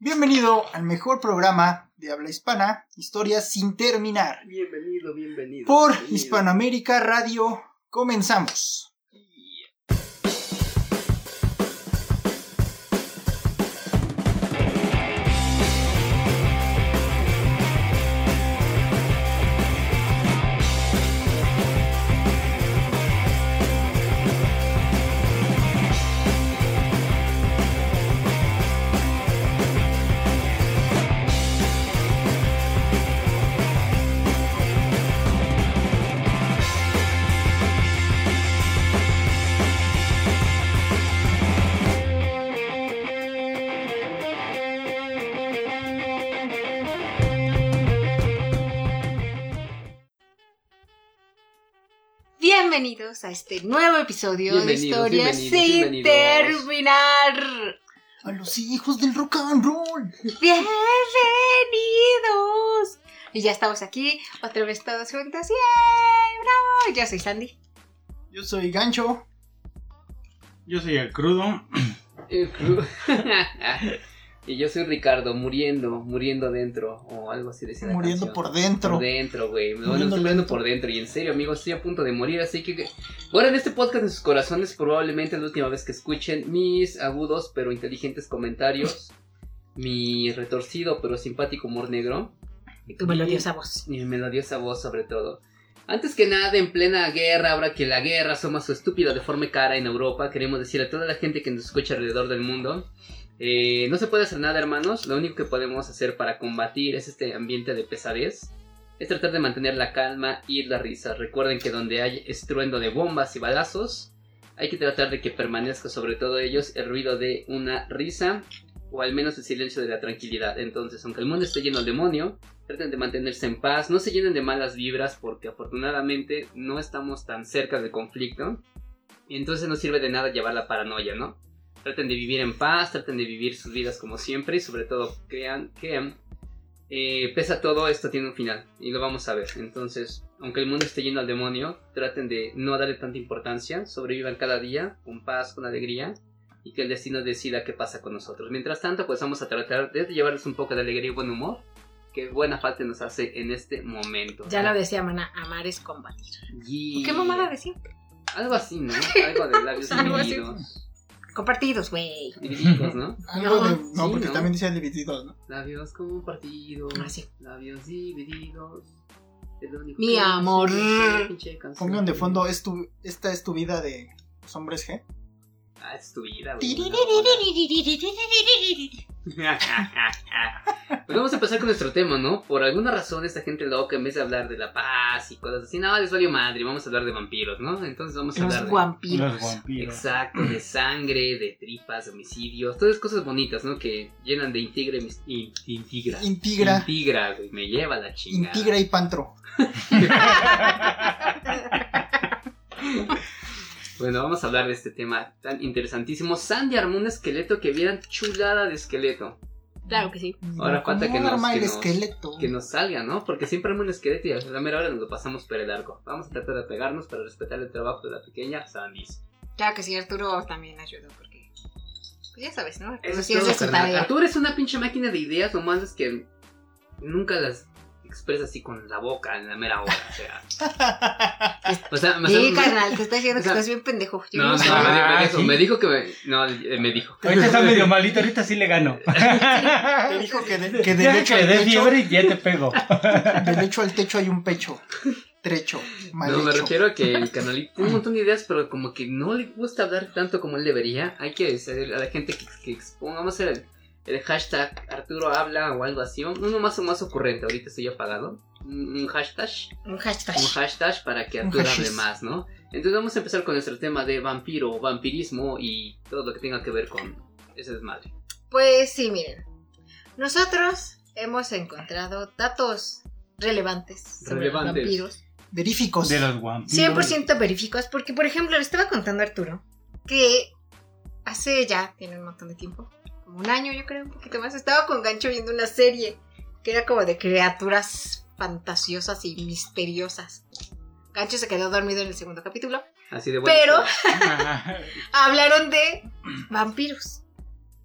Bienvenido al mejor programa de habla hispana, Historias sin terminar. Bienvenido, bienvenido. Por bienvenido. Hispanoamérica Radio, comenzamos. Bienvenidos a este nuevo episodio de Historias sin bienvenidos. terminar. A los hijos del rock and roll. Bienvenidos. Y ya estamos aquí, otra vez todos juntos. ¡Yay! ¡Bravo! Yo soy Sandy. Yo soy Gancho. Yo soy el crudo. El cru- y yo soy Ricardo, muriendo, muriendo dentro. O algo así decía la Muriendo canción. por dentro. Por dentro, güey. No, no Muriendo estoy muriendo por dentro. Y en serio, amigos, estoy a punto de morir. Así que. Bueno, en este podcast en sus corazones, probablemente es la última vez que escuchen mis agudos pero inteligentes comentarios. mi retorcido pero simpático humor negro. Y tu melodiosa voz. Y mi melodiosa voz, sobre todo. Antes que nada, en plena guerra, ahora que la guerra asoma su estúpida deforme cara en Europa, queremos decir a toda la gente que nos escucha alrededor del mundo. Eh, no se puede hacer nada, hermanos. Lo único que podemos hacer para combatir es este ambiente de pesadez. Es tratar de mantener la calma y la risa. Recuerden que donde hay estruendo de bombas y balazos, hay que tratar de que permanezca sobre todo ellos el ruido de una risa o al menos el silencio de la tranquilidad. Entonces, aunque el mundo esté lleno de demonio, traten de mantenerse en paz, no se llenen de malas vibras porque afortunadamente no estamos tan cerca del conflicto. Entonces no sirve de nada llevar la paranoia, ¿no? Traten de vivir en paz, traten de vivir sus vidas como siempre y sobre todo crean que eh, pese a todo esto tiene un final y lo vamos a ver. Entonces, aunque el mundo esté lleno al demonio, traten de no darle tanta importancia, sobrevivan cada día con paz, con alegría y que el destino decida qué pasa con nosotros. Mientras tanto, pues vamos a tratar de llevarles un poco de alegría y buen humor, que buena falta nos hace en este momento. Ya lo decía Mana, amar es combatir. Yeah. ¿Qué mamada decía? Algo así, ¿no? Algo de labios divididos. Compartidos, güey. Divididos, ¿no? Algo de. No, sí, porque ¿no? también decía divididos, ¿no? Labios compartidos. Ah, sí. Labios divididos. Es lo único Mi que amor. canción. Pongan de fondo, es tu, esta es tu vida de los hombres G. Ah, es tu vida, güey. Pues vamos a empezar con nuestro tema, ¿no? Por alguna razón esta gente loca en vez de hablar de la paz y cosas así, no, les valió madre, vamos a hablar de vampiros, ¿no? Entonces vamos a Los hablar de... vampiros. Los vampiros. Exacto, de sangre, de tripas, de homicidios, todas esas cosas bonitas, ¿no? Que llenan de intigre, in- intigra. Intigra. Intigra, güey, me lleva la chingada. Intigra y Pantro. Bueno, vamos a hablar de este tema tan interesantísimo. Sandy armó un esqueleto que vieran chulada de esqueleto. Claro que sí. Ahora falta ¿Cómo que nos- que el nos- esqueleto. Que nos salga, ¿no? Porque siempre arma un esqueleto y a la mera hora nos lo pasamos por el arco. Vamos a tratar de pegarnos para respetar el trabajo de la pequeña Sandy. Claro que sí, Arturo también ayudó porque. Pues ya sabes, ¿no? Arturo Eso es todo. Arturo es una pinche máquina de ideas, nomás es que nunca las expresa así con la boca en la mera hora. O sea, o sea, me- Sí, me- carnal, te está diciendo o que estás bien pendejo. Yo No, no, me, dijo- me Ah, dijo, ¿sí? me dijo que me. No, eh, me dijo. Ahorita está medio malito, ahorita sí le gano. Te dijo que, de, que del hecho que al techo, y ya te pego. del hecho al techo hay un pecho. Trecho. Mal No, me refiero a que el canalito tiene un montón de ideas, pero como que no le gusta hablar tanto como él debería. Hay que decir a la gente que, que exponga, vamos a hacer el, el hashtag Arturo habla o algo así. Uno más o más ocurrente, ahorita estoy apagado. Un hashtag, Un hashtag. un hashtag para que Arturo hable más, ¿no? Entonces vamos a empezar con nuestro tema de vampiro, vampirismo y todo lo que tenga que ver con ese desmadre. Pues sí, miren. Nosotros hemos encontrado datos relevantes sobre Relevantes. los vampiros. Veríficos. De los vampiros. 100% veríficos, porque por ejemplo le estaba contando a Arturo que hace ya, tiene un montón de tiempo, como un año yo creo, un poquito más, estaba con Gancho viendo una serie que era como de criaturas fantasiosas y misteriosas. Gancho se quedó dormido en el segundo capítulo. Así de bueno. Pero hablaron de vampiros.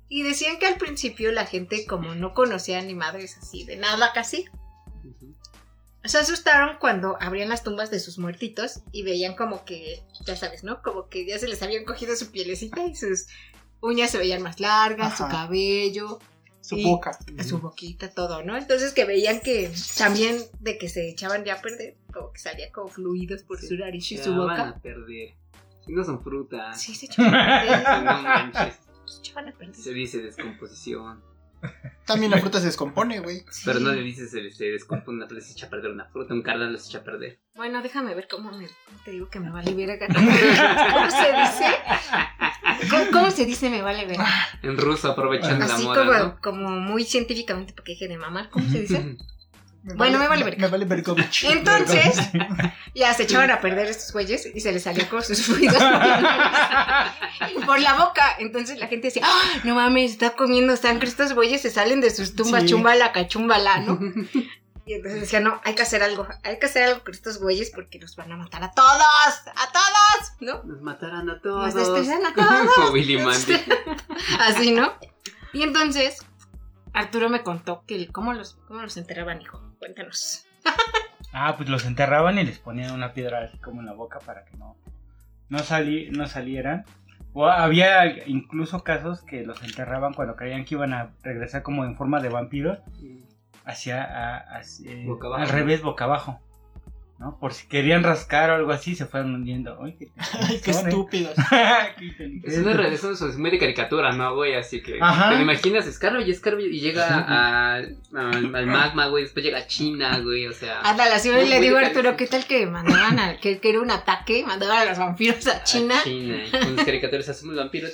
Y decían que al principio la gente, como no conocía ni madres así de nada casi, Ujú. se asustaron cuando abrían las tumbas de sus muertitos y veían como que, ya sabes, ¿no? Como que ya se les habían cogido su pielecita y sus uñas se veían más largas, su cabello, Su Y- boca. su boquita, todo, ¿no? Entonces que veían que también de que se echaban ya a perder, como que salía como fluidos por su nariz y Se su van boca. a perder. Si no son frutas. Sí, se echaban a perder. No manches. se echaban a perder. Se dice descomposición. También la fruta se descompone, güey. Sí. Pero no le dices se, se descompone una se echa a perder una fruta, un cardán se echa a perder. Bueno, déjame ver cómo me te digo que me vale ver acá. ¿Cómo se dice? ¿Cómo, cómo se dice me vale ver? En ruso, aprovechando la Así moda, como, ¿no? como muy científicamente porque deje de mamar, ¿cómo se dice? Me Bueno, me vale verga. Me vale Berkovich. Entonces, ya se echaban a perder estos güeyes y se les salía con sus fluidos por la boca. Entonces la gente decía, "Ah, no mames, está comiendo sangre, estos güeyes se salen de sus tumbas, Sí. chumbala, cachumbala, ¿no? Y entonces decía, no, hay que hacer algo, hay que hacer algo con estos güeyes porque los van a matar a todos, a todos, ¿no? Nos matarán a todos. Nos destruirán a todos. Como Billy Mandy. Así, ¿no? Y entonces, Arturo me contó que el- cómo los, cómo los enterraban, hijo. Cuéntanos. Ah, pues los enterraban y les ponían una piedra así como en la boca para que no, no, sali- no salieran. O había incluso casos que los enterraban cuando creían que iban a regresar como en forma de vampiros hacia, a- hacia- Boca abajo. al revés, boca abajo. ¿no? Por si querían rascar o algo así, se fueron hundiendo. Ay, qué, Ay, qué estúpidos. Es, una, re- eso es muy de caricatura, ¿no, güey? Así que Ajá. te lo imaginas, escarba y escarba y llega a- al al magma, güey. Después llega a China, güey. O sea, Ándale, así Muy- le digo a Arturo, ¿qué tal que mandaban a, que, que era un ataque, mandaban a los vampiros a China? A China. Con los caricaturas hacemos el vampiro.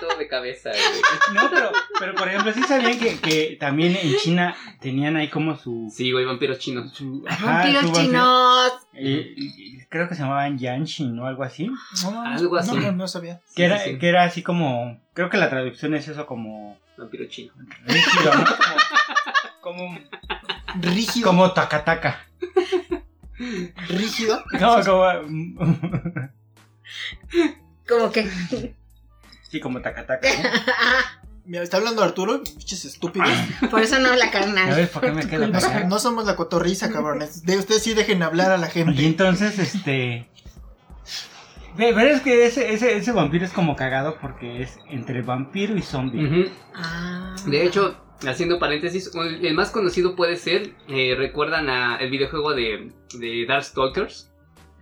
Todo de cabeza, güey. No, pero, pero por ejemplo, sí sabían que, que también en China tenían ahí como su. Sí, güey, vampiros chinos. su ajá, Vampiros su vampiro. chinos. Eh, creo que se llamaban Yanshin o algo así. No, no, Algo así. No, no, no sabía. Que era, sí. que era así como. Creo que la traducción es eso como. Vampiro chino. Rígido, ¿no? Como. Como, Rígido. como tacataca. Rígido. No, como. Como que. Sí, como tacataca. ¿no? Mira, está hablando Arturo, pinches estúpidos. Por eso no la A carnal. ver, ¿por qué me quedo No, no somos la cotorriza, cabrones. De ustedes sí dejen hablar a la Y gente. entonces, este. Ve- Pero es que ese, ese, ese vampiro es como cagado porque es entre vampiro y zombie. Ah. De hecho, haciendo paréntesis, el el más conocido puede ser, eh, recuerdan a el videojuego de, de Darkstalkers.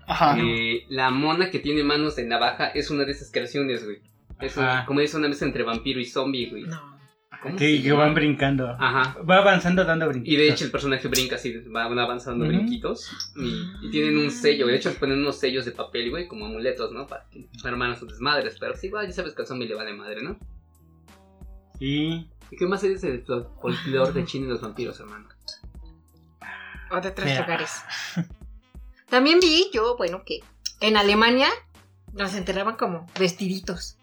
Ajá. Eh, la mona que tiene manos de navaja es una de esas creaciones, güey. Es una- como es una mezcla entre vampiro y zombie, güey. No. ¿Cómo Que, que van brincando. Ajá. Va avanzando dando brincos. Y de hecho el personaje brinca así, van avanzando brinquitos. Y, y tienen un sello, de hecho les ponen unos sellos de papel, güey, como amuletos, ¿no? Para que hermanan sus desmadres. Pero sí, igual ya sabes que al zombie le vale madre, ¿no? Sí. ¿Y qué más es el fol- folclore de China y los vampiros, hermano? O de otros lugares. También vi yo, bueno, que en Alemania los enterraban como vestiditos.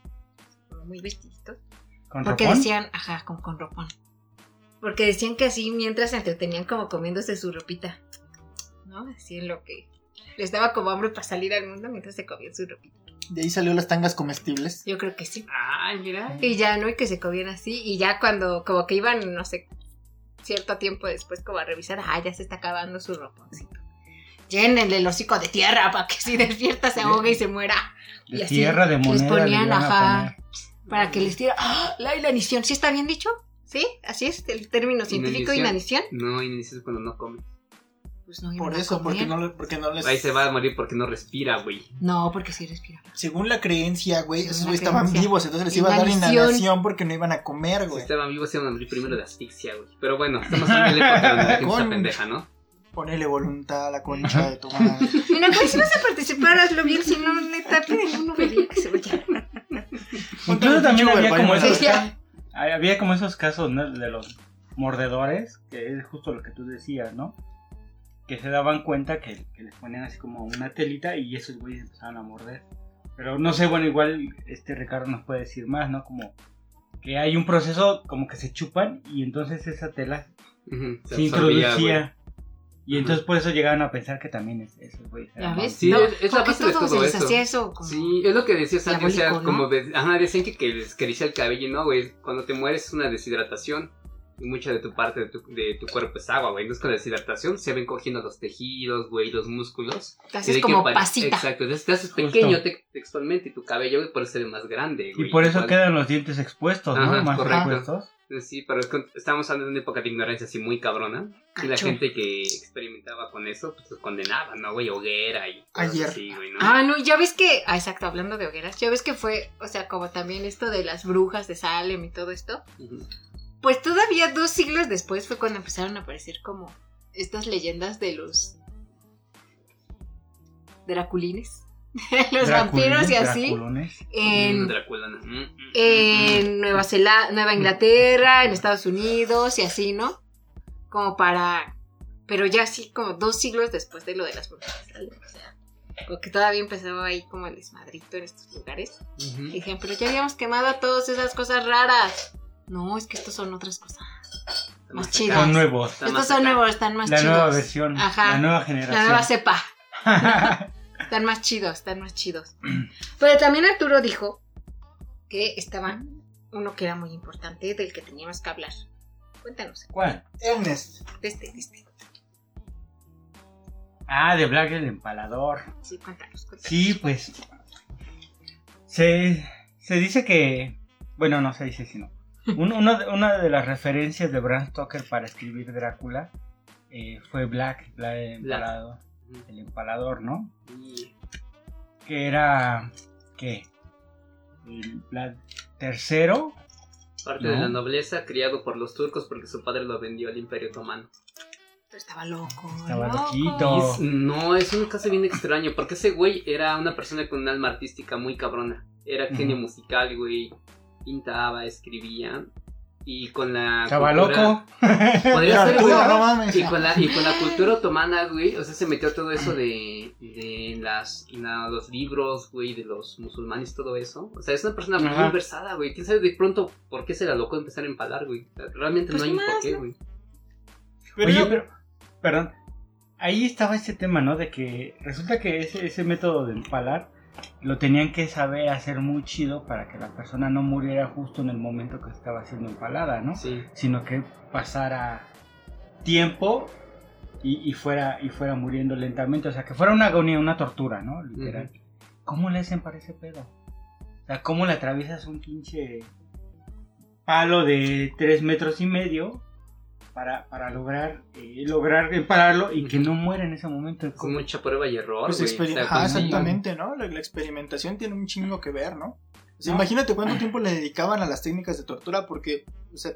Muy vestiditos. Con Porque ropón. decían, ajá, con, con ropón. Porque decían que así mientras se entretenían como comiéndose su ropita. ¿No? Decían lo que les daba como hambre para salir al mundo mientras se comían su ropita. De ahí salió las tangas comestibles. Yo creo que sí. Ay, mira. Y ya, ¿no? Y que se comían así. Y ya cuando, como que iban, no sé, cierto tiempo después, como a revisar, ah, ya se está acabando su roponcito. Llénenle el hocico de tierra para que si despierta se ahogue y se muera. De y así tierra, de les moneda. ponían, le iban a ajá. Para que les tire. ¡Ah! La inanición. ¿Sí está bien dicho? ¿Sí? ¿Así es el término científico, Inanición. inanición? No, inicias cuando no come. Pues no, Por eso, porque no, le- porque no les. Ahí se va a morir porque no respira, güey. No, porque sí respira. Según la creencia, güey, Según esos la güeyes estaban vivos, entonces les iba a dar Inanición. inhalación porque no iban a comer, Si güey. estaban vivos iban a morir primero de asfixia, güey. Pero bueno, estamos en la época Con- pendeja, ¿no? Ponele voluntad a la concha de tu madre. Mira, pues si vas a participar, hazlo bien, si no, neta, ninguno vería que se vaya. Incluso también había como esos, había como esos casos ¿no? de los mordedores, que es justo lo que tú decías, ¿no? Que se daban cuenta que, que les ponían así como una telita y esos güeyes empezaban a morder. Pero no sé, bueno, igual este Ricardo nos puede decir más, ¿no? Como que hay un proceso como que se chupan y entonces esa tela se, absorbía, güey. introducía. Y entonces por eso llegaron a pensar que también es eso, güey. ¿Ya ves? Sí, No, es- es la porque base de todos todo se les eso. hacía eso. como- Sí, es lo que decía o sea, ¿no? como de, ajá, decían que, que les el cabello, y no, güey, cuando te mueres es una deshidratación. Y mucha de tu parte de tu, de tu cuerpo es agua, güey. Entonces con la deshidratación se ven cogiendo los tejidos, güey, los músculos. Te haces como pasita. Exacto, entonces te haces Justo. pequeño te- textualmente y tu cabello, güey, por eso se ve más grande, güey. Y por eso Igual. quedan los dientes expuestos, ¿no? Ajá, Más correcto. expuestos. Sí, pero es que estamos hablando de una época de ignorancia así muy cabrona. Y la gente que experimentaba con eso, pues los condenaba, ¿no, güey? Hoguera y cosas Ayer. así, güey, ¿no? Ah, no, ya ves que. Ah, exacto, hablando de hogueras. Ya ves que fue, o sea, como también esto de las brujas de Salem y todo esto. Pues todavía dos siglos después fue cuando empezaron a aparecer como estas leyendas de los draculines, los vampiros y así, draculones. Mm, en, ¿no? Mm, mm, en Nueva Zelanda, Nueva Inglaterra, en Estados Unidos y así, ¿no? Como para, pero ya así como dos siglos después de lo de las brujas, o sea, como que todavía empezaba ahí como el desmadrito en estos lugares. Y dijeron, pero ya habíamos quemado a todas esas cosas raras. No, es que estos son otras cosas. Está más acá. chidas. Son nuevos. Está Estos más son acá. nuevos, están más La chidos. nueva versión. Ajá. La nueva La generación. nueva cepa. Están más chidos, están más chidos. Pero también Arturo dijo que estaba uno que era muy importante, del que teníamos que hablar. Cuéntanos, ¿Cuál? Ernest. de este, de este. Ah, de Black el Empalador. Sí, cuéntanos, cuéntanos. Sí, pues. Se, se dice que. Bueno, no se dice sino. Un- uno de- una de las referencias de Bram Stoker para escribir Drácula eh, fue Black, Black el Black. Empalador. El Empalador, ¿no? Y- Que era. ¿Qué? El Vlad tercero. Parte No. de la nobleza, criado por los turcos porque su padre lo vendió al Imperio Otomano. Pero estaba loco. Estaba loco. loquito. Es- no, es un caso bien extraño, porque ese güey era una persona con un alma artística muy cabrona. Era genio musical, güey. Pintaba, escribía. Y con la. Estaba cultura- loco. Podría ser, Arturo, no mames. Y con, la, y con la cultura otomana, güey, o sea, se metió todo eso de, de las, la- los libros, güey, de los musulmanes, todo eso. O sea, es una persona Ajá. muy versada, güey. ¿Quién sabe de pronto por qué se la locó empezar a empalar, güey? Realmente Pues no hay más, por qué, ¿no? güey. Pero Oye, pero, perdón, ahí estaba ese tema, ¿no? De que resulta que ese, ese método de empalar lo tenían que saber hacer muy chido para que la persona no muriera justo en el momento que estaba siendo empalada, ¿no? Sí. Sino que pasara tiempo y, y fuera, y fuera muriendo lentamente, o sea, que fuera una agonía, una tortura, ¿no? Literal. ¿Cómo le hacen para ese pedo? O sea, ¿cómo le atraviesas un pinche palo de tres metros y medio para, para lograr eh, lograr empalarlo y que no muera en ese momento? Con mucha prueba y error, Pues O sea, con- exactamente, ¿no? La, la experimentación tiene un chingo que ver, ¿no? O sea, No. imagínate cuánto tiempo le dedicaban a las técnicas de tortura, porque, o sea,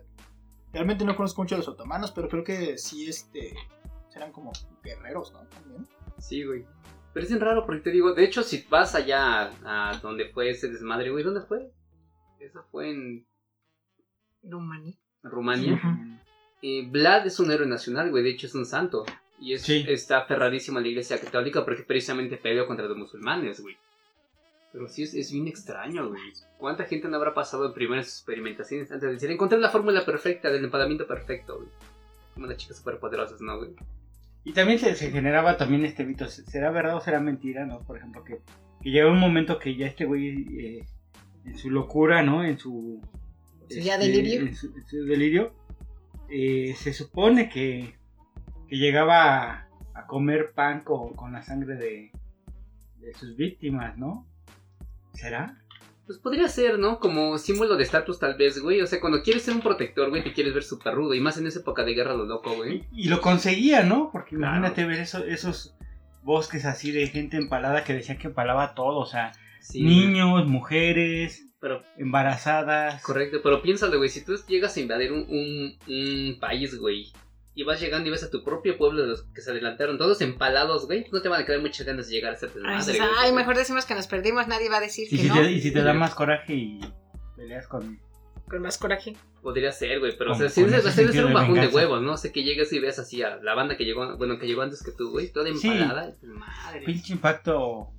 realmente no conozco mucho a los otomanos, pero creo que sí, este, eran como guerreros, ¿no? También. Sí, güey. Pero es bien raro porque te digo, de hecho, si vas allá a, a donde fue ese desmadre, güey, ¿dónde fue? Eso fue en Rumania. Rumania. Ujú. Eh, Vlad es un héroe nacional, güey, de hecho es un santo. Y es, Sí. está aferradísimo a la iglesia católica porque precisamente peleó contra los musulmanes, güey. Pero sí es, es bien extraño, güey. ¿Cuánta gente no habrá pasado en primeras experimentaciones antes de decir, encontré la fórmula perfecta del empalamiento perfecto, güey? Como las chicas superpoderosas, ¿no, güey? Y también se, se generaba también este mito, ¿será verdad o será mentira, no? Por ejemplo, que, que llegó un momento que ya este güey, eh, en su locura, ¿no? En su... Su ya este, delirio. En su, en su delirio, eh, se supone que, que llegaba a, a comer pan con, con la sangre de, de sus víctimas, ¿no? ¿Será? Pues podría ser, ¿no? Como símbolo de estatus tal vez, güey. O sea, cuando quieres ser un protector, güey, te quieres ver súper rudo. Y más en esa época de guerra lo loco, güey. Y, y lo conseguía, ¿no? Porque Claro. imagínate ver eso- esos bosques así de gente empalada que decían que empalaba todo, o sea, Sí. niños, mujeres, Pero, embarazadas. correcto, pero piénsalo, güey. Si tú llegas a invadir un, un, un país, güey. Y vas llegando y ves a tu propio pueblo de los que se adelantaron, todos empalados, güey. No te van a quedar muchas ganas de llegar a ser Ay, desmadre, güey. ay, mejor decimos que nos perdimos, nadie va a decir Y que si, no. te, y si te da más coraje y peleas con... Con más coraje. Podría ser, güey, pero o sea, con debe ser un bajón de huevos, ¿no? O sea, que llegues y ves así a la banda que llegó, bueno, que llegó antes que tú, güey, toda Sí. empalada. Madre. Pinche impacto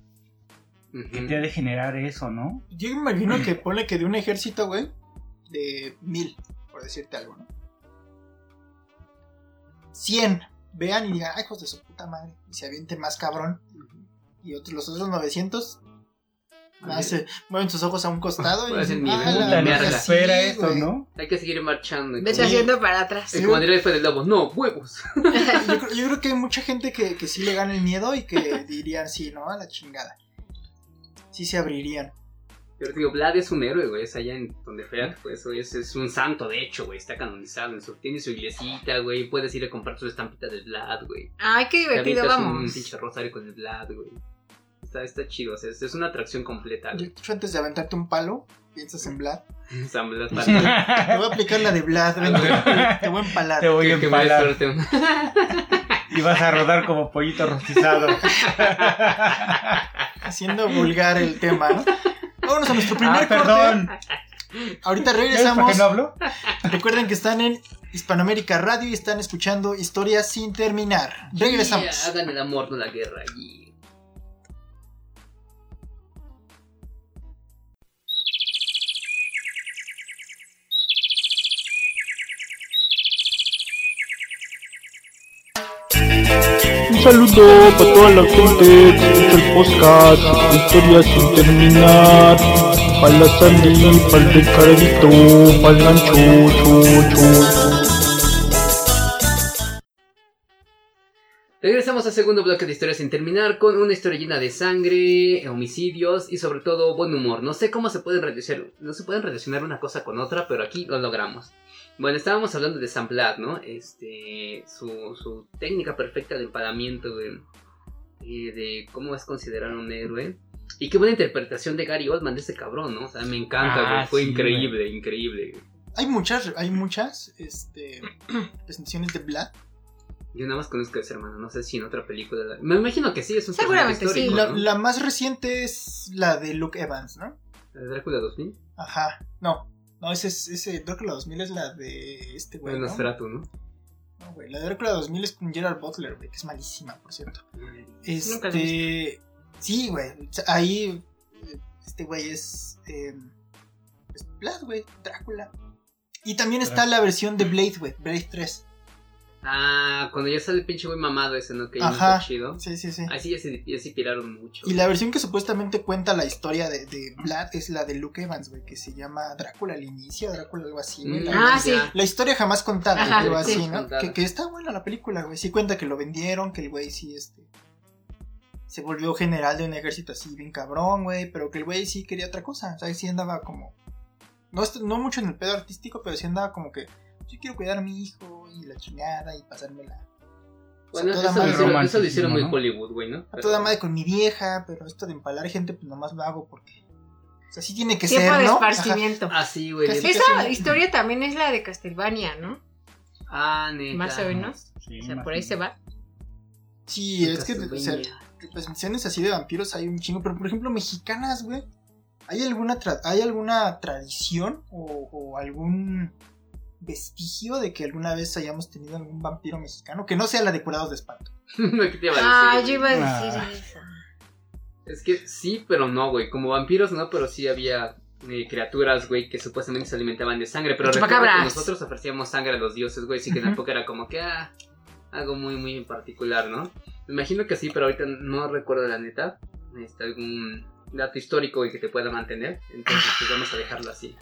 Ujú. que te ha de generar eso, ¿no? Yo me imagino que pone que de un ejército, güey, de mil, por decirte algo, ¿no? 100 vean y digan, ay, hijos de su puta madre, y se avienten más cabrón. Y otros, los otros 900 más mueven sus ojos a un costado y Puede ser dicen, "Ah, la ni verga, arda". sí, espera güey". ¿no? Hay que seguir marchando. como- haciendo para atrás. el Fue del Lobo, no, huevos. Yo creo, yo creo que hay mucha gente que, que sí le gana el miedo y que dirían, sí, ¿no? A la chingada. Sí se abrirían. Pero te digo, Vlad es un héroe, güey. Es allá en donde fea, pues es, es un santo, de hecho, güey. Está canonizado. En su, tiene su iglesita, güey. Puedes ir a comprar sus estampitas de Vlad, güey. Ay, qué divertido, avientas un vamos. pinche rosario con el Vlad, güey. Está, está chido, o sea, es, es una atracción completa, Yo, güey. tú antes de aventarte un palo, piensas en Vlad. San Vlad Te voy a aplicar la de Vlad, ven, te voy a empalar. Te voy a empalar y vas a rodar como pollito rostizado. Haciendo vulgar el tema, ¿no? Vámonos a nuestro primer ah, perdón. corte. Ahorita ¿Sabes por regresamos. qué no hablo? Recuerden que están en Hispanoamérica Radio y están escuchando historias sin terminar. Regresamos. Yeah, hagan el amor, no la guerra. yeah. Un saludo para toda la gente que escucha el podcast Historias sin terminar. Para la Sandy, para el Ricardo, para el Gancho, cho, cho. Regresamos al segundo bloque de historias sin terminar con una historia llena de sangre, homicidios y sobre todo buen humor. No sé cómo se pueden relacionar, no se pueden relacionar una cosa con otra, pero aquí lo logramos. Bueno, estábamos hablando de Sam Blatt, ¿no? Este, su, su técnica perfecta de empalamiento, de, eh, de cómo es considerar un héroe. Y qué buena interpretación de Gary Oldman de ese cabrón, ¿no? O sea, me encanta, Ah, güey. Fue sí, increíble, increíble. Hay muchas, hay muchas este, presentaciones de Vlad. Yo nada más conozco a ese hermano, no sé si en otra película. la- Me imagino que sí, es un Seguramente sí. histórico, La, ¿no? la más reciente es la de Luke Evans, ¿no? ¿La de Drácula 2000. Ajá. No, no, ese es, ese Drácula 2000 es la de este güey, Bueno, ¿no? Nosferatu, ¿no? No, güey, la de Drácula 2000 es con Gerard Butler, güey, que es malísima, por cierto. Nunca Este. Sí, güey. o sea, Ahí. Este güey es. eh, es Vlad, güey. Drácula. Y también está la versión de Blade, güey. Blade 3. Ah, cuando ya sale el pinche güey mamado ese, ¿no? Que ya Ajá. está chido. Sí, sí, sí. Ahí sí ya se, ya se tiraron mucho. Y la versión que supuestamente cuenta la historia de, de Vlad es la de Luke Evans, güey, que se llama Drácula al inicio, Drácula algo así. Mm, Ah, sí. la historia jamás contada, Ajá, algo sí. así, ¿no? Que, que está buena la película, güey. Sí cuenta que lo vendieron, que el güey sí, este... Se volvió general de un ejército así bien cabrón, güey, pero que el güey sí quería otra cosa. O sea, sí andaba como... No, no mucho en el pedo artístico, pero sí andaba como que... Yo quiero cuidar a mi hijo y la chingada y pasármela... o sea, Bueno, eso, lo madre- hicieron, eso lo hicieron muy ¿no? Hollywood, güey, ¿no? a toda madre con mi vieja, pero esto de empalar gente, pues nomás lo hago porque. O sea, sí tiene que Tiempo ser, de ¿no? Ajá. esparcimiento. Ah, sí, güey. Casi- Esa historia también es la de Castlevania, ¿no? Ah, neta. Más o menos. Sí, O sea, por ahí se va. Sí, es que, o sea, representaciones así de vampiros hay un chingo, pero por ejemplo, mexicanas, güey. ¿Hay alguna, tra- ¿hay alguna tradición o, o algún vestigio de que alguna vez hayamos tenido algún vampiro mexicano? Que no sea la de curados de espanto. ¿Qué te iba a Ah, decir, yo güey? iba a decir Ah. eso. Es que sí, pero no, güey. Como vampiros no, pero sí había eh, criaturas, güey, que supuestamente se alimentaban de sangre. Pero que nosotros ofrecíamos sangre a los dioses, güey. Así que en la época era como que, ah, algo muy, muy en particular, ¿no? Me imagino que sí, pero ahorita no recuerdo la neta. Este, algún dato histórico, güey, que te pueda mantener. Entonces, pues vamos a dejarlo así.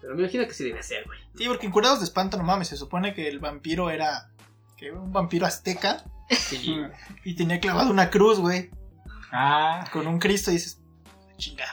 Pero me imagino que sí debe ser, güey. Sí, porque en curados de espanto, no mames, se supone que el vampiro era. que era un vampiro azteca Sí. y tenía clavado una cruz, güey, Ah, con un Cristo y dices, chinga.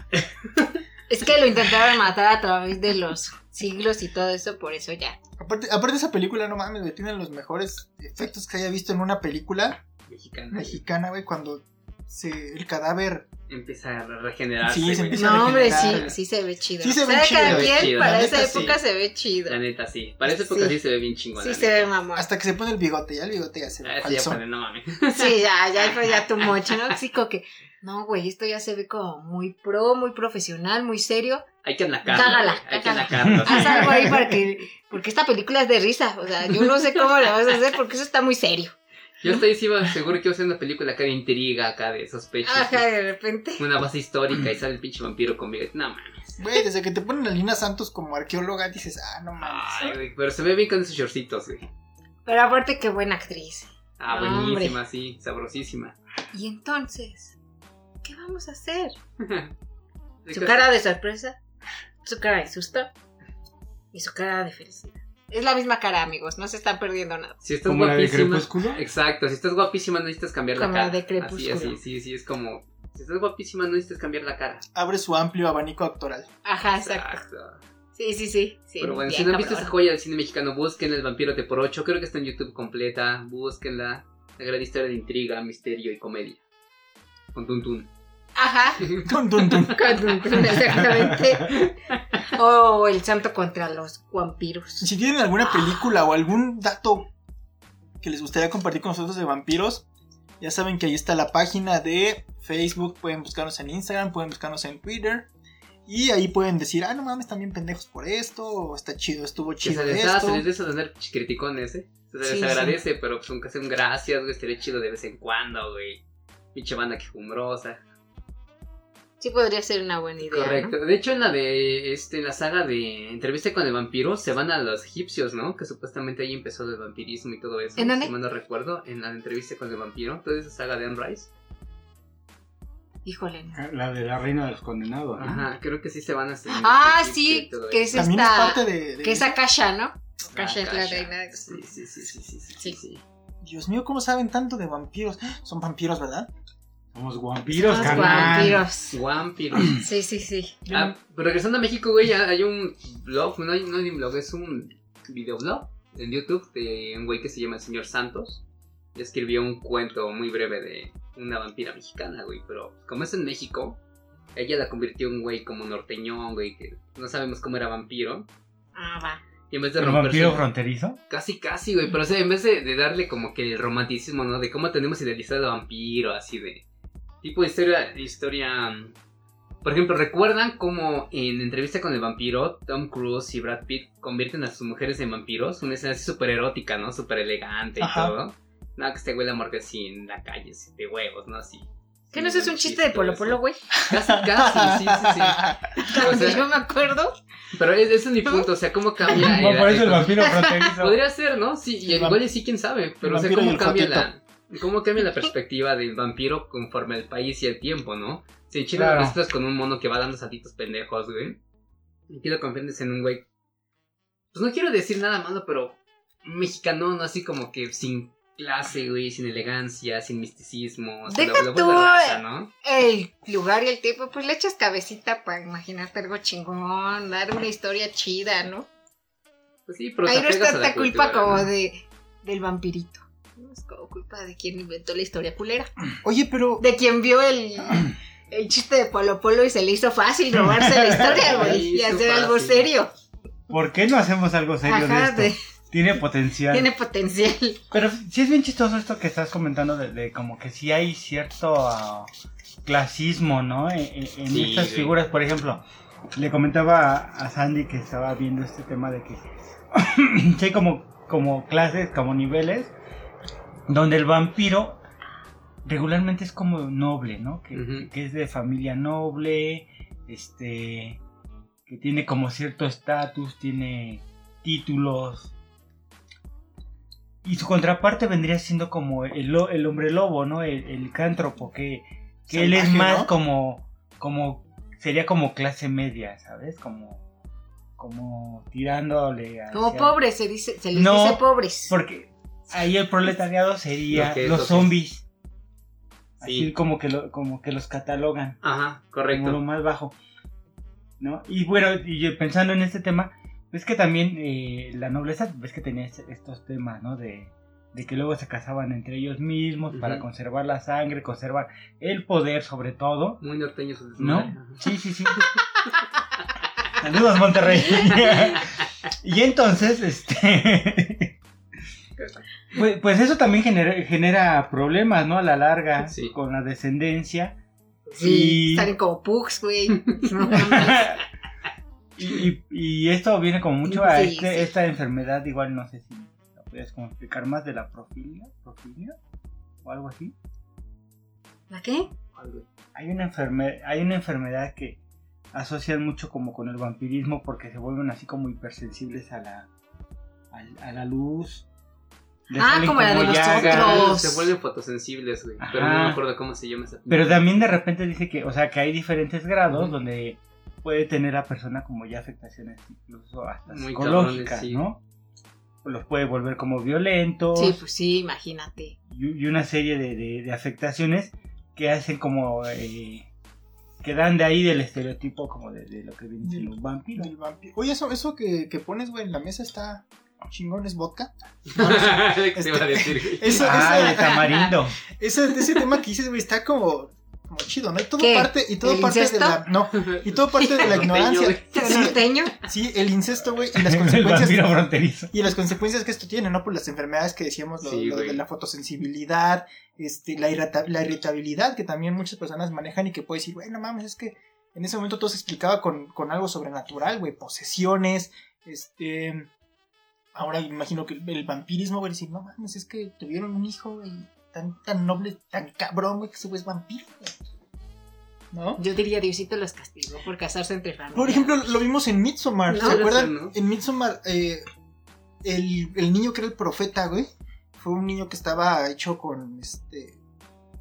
Es que lo intentaron matar a través de los siglos y todo eso, por eso ya. Aparte, aparte esa película, no mames, güey, tiene los mejores efectos que haya visto en una película Mexicana. mexicana, güey, cuando se, el cadáver... Empieza a regenerarse. Sí, se empieza- No, hombre, sí, regenerar. sí se ve chido. Sí se ve chido, cada quien chido. para La esa sí. época se ve chido. La neta, sí. Para esa época Sí. sí se ve bien chingón. Sí la se neta. ve mamón. Hasta que se pone el bigote, ya el bigote ya se ve Ah, sí, ya pone, no mames. Sí, ya, ya fue ya tu mocho, ¿no? Sí, que, no, güey, esto ya se ve como muy pro, muy profesional, muy serio. Hay que anacarlo. Cágala, Hay que anacarlo. Haz algo ahí para que, porque esta película es de risa, o sea, yo no sé cómo le vas a hacer porque eso está muy serio. Yo estoy sí iba seguro que iba a ser una película acá de intriga, acá de sospecha. Ajá, de repente. Una base histórica y sale el pinche vampiro con bigote. No mames. Güey, desde que te ponen a Lina Santos como arqueóloga, dices, ah, no mames. Ay, güey, pero se ve bien con esos shortcitos, güey. Pero aparte, qué buena actriz. Ah, Hombre. buenísima, sí, sabrosísima. Y entonces, ¿qué vamos a hacer? Su cara de sorpresa, su cara de susto y su cara de felicidad. Es la misma cara, amigos, no se están perdiendo nada. Si estás Como la de guapísima. Crepúsculo. Exacto, si estás guapísima no necesitas cambiar Como la cara. la de Crepúsculo. así, sí, sí, es como. Si estás guapísima no necesitas cambiar la cara. Abre su amplio abanico actoral. Ajá, exacto. Sí, sí, sí. sí Pero bueno, bien si no han visto esa joya del cine mexicano, busquen El Vampiro de por 8. Creo que está en YouTube completa. Búsquenla. La gran historia de intriga, misterio y comedia. Con Tuntun. Ajá, tun, tun. con Tuntún, exactamente. O el santo contra los vampiros. Si tienen alguna película o algún dato que les gustaría compartir con nosotros de vampiros, ya saben que ahí está la página de Facebook. Pueden buscarnos en Instagram, pueden buscarnos en Twitter. Y ahí pueden decir, ah, no mames, están bien pendejos por esto. O está chido, estuvo Que chido se les da, esto. se les tener criticones, ¿eh? Se les Sí, sí. agradece, pero pues nunca hacen gracias, güey. Estaría chido de vez en cuando, güey. Pinche banda quejumbrosa. Sí podría ser una buena idea. ¿no? Correcto. De hecho, en la de este, en la saga de entrevista con el vampiro, se van a los egipcios, ¿no? Que supuestamente ahí empezó el vampirismo y todo eso. ¿En dónde? Si mal no recuerdo, en la entrevista con el vampiro. Toda esa saga de Anne Rice. Híjole. La de la reina de los condenados. ¿no? Ajá, creo que sí se van a hacer. Ah, sí, que es También es esta. parte de. de- Que es Akasha, ¿no? Akasha es la reina. Sí, sí, sí, sí, sí, sí, Sí. sí. Dios mío, ¿cómo saben tanto de vampiros? Son vampiros, ¿verdad? Somos vampiros, carnal. vampiros. Vampiros. Sí, sí, sí. Ah, pero regresando a México, güey, hay un blog, no hay, no hay un blog, es un videoblog en YouTube de un güey que se llama el señor Santos. Escribió un cuento muy breve de una vampira mexicana, güey, pero como es en México, ella la convirtió en un güey como norteñón, güey, que no sabemos cómo era vampiro. Ah, va. Y en vez de ¿El romperse... vampiro fronterizo? Casi, casi, güey, pero o sea, en vez de, de darle como que el romanticismo, ¿no? De cómo tenemos idealizado al vampiro, así de... Tipo de historia, historia... Por ejemplo, ¿recuerdan cómo en entrevista con el vampiro, Tom Cruise y Brad Pitt convierten a sus mujeres en vampiros? Una escena así súper erótica, ¿no? Súper elegante y Ajá. todo. No, que este güey la muerte así en la calle, así, de huevos, ¿no? Así. ¿Qué no es un chiste de Polo Polo, güey? Casi, casi, sí, sí, sí. O sea- yo me acuerdo. Pero es- ese es mi punto, o sea, cómo cambia... No, por eso el vampiro fronterizo. Podría ser, ¿no? Sí, y El igual sí, quién sabe. Pero, el o sea, ¿cómo cambia, Jotito. la, ¿cómo cambia la perspectiva del vampiro conforme el país y el tiempo, no? Si en Chile Claro. lo con un mono que va dando saltitos pendejos, güey. Y aquí lo conviertes en un güey. Pues no quiero decir nada malo, pero mexicano, no así como que sin clase, güey, sin elegancia, sin misticismo. Deja lo, tú, raza, ¿no? El lugar y el tiempo, pues le echas cabecita para imaginarte algo chingón, dar una historia chida, ¿no? Pues sí, pero Ahí no está a la esta culpa cultura, como ¿no? de del vampirito. No es como culpa de quien inventó la historia culera. Oye, pero. De quien vio el, el chiste de Polo Polo y se le hizo fácil robarse la historia, güey. Y hacer algo serio. ¿Por qué no hacemos algo serio Ajá, de de- esto? Tiene potencial. tiene potencial. Pero sí es bien chistoso esto que estás comentando de, de como que sí hay cierto ah, clasismo, ¿no? En, en- en Sí, estas sí. figuras, por ejemplo, le comentaba a, a Sandy que estaba viendo este tema de que sí hay como, como clases, como niveles, donde el vampiro regularmente es como noble, ¿no? Que, es de familia noble, este, que tiene como cierto estatus, tiene títulos, y su contraparte vendría siendo como el, el hombre lobo, ¿no? El, el cántropo, que, que él es más ¿no? como, como, sería como clase media, ¿sabes? Como, como tirándole a... Como pobres, se, dice, se les No, dice pobres. Porque ahí el proletariado sería Lo que es, los lo zombies. Sí. Así como que, lo, como que los catalogan Ajá, como correcto. lo más bajo. ¿No? Y bueno, y pensando en este tema, ves que también eh, la nobleza, ves que tenía est- estos temas, ¿no? De, de que luego se casaban entre ellos mismos para conservar la sangre, conservar el poder sobre todo. Muy norteño su ¿No? desmadre. Sí, sí, sí. Saludos, Monterrey. y entonces, este. Pues, pues eso también genera, genera problemas, ¿no? A la larga, Sí. con la descendencia. Sí, y- salen como pugs, güey. No y, esto viene como mucho a Sí, este- sí. esta enfermedad, igual no sé si la puedes como explicar más de la profilia, profilia o algo así. ¿La qué? Hay una, enferme- hay una enfermedad que asocian mucho como con el vampirismo porque se vuelven así como hipersensibles a la, a, la luz. Ah, como la de los llagas. otros. Se vuelven fotosensibles, güey. Pero Ajá. no me acuerdo cómo se llama esa. Pero también de repente dice que, o sea, que hay diferentes grados donde puede tener la persona como ya afectaciones incluso hasta Muy psicológicas, cabrones, sí. ¿no? Los puede volver como violentos Sí, pues sí, imagínate. y, y una serie de, de- de afectaciones que hacen como eh, que dan de ahí del estereotipo como de, de lo que viene siendo un vampiro. Del vampiro. Oye, eso, eso que, que pones, güey, en la mesa está chingón, es vodka. ¿Qué te iba a decir, güey? Eso, Ah, esa- de tamarindo. ese, ese tema que dices, güey, está como, como chido, ¿no? Y todo ¿Qué? parte, y todo ¿El parte incesto? de la. No, y todo parte de la ignorancia. ¿El? Sí, el incesto, güey, y las el consecuencias. vampiro fronterizo. Y las consecuencias que esto tiene, ¿no? Por las enfermedades que decíamos, lo, Sí, lo güey. de la fotosensibilidad, este, la, irrita- la irritabilidad que también muchas personas manejan y que puedes decir, güey, no mames, es que en ese momento todo se explicaba con, con algo sobrenatural, güey, posesiones, este... Ahora imagino que el vampirismo, güey, decir, no mames, es que tuvieron un hijo, güey, tan, tan noble, tan cabrón, güey, que ese güey es vampiro, güey. ¿No? Yo diría Diosito los castigó por casarse entre familias. Por ejemplo, lo vimos en Midsommar, ¿se no acuerdan? En Midsommar, eh, el, el niño que era el profeta, güey, fue un niño que estaba hecho con, este,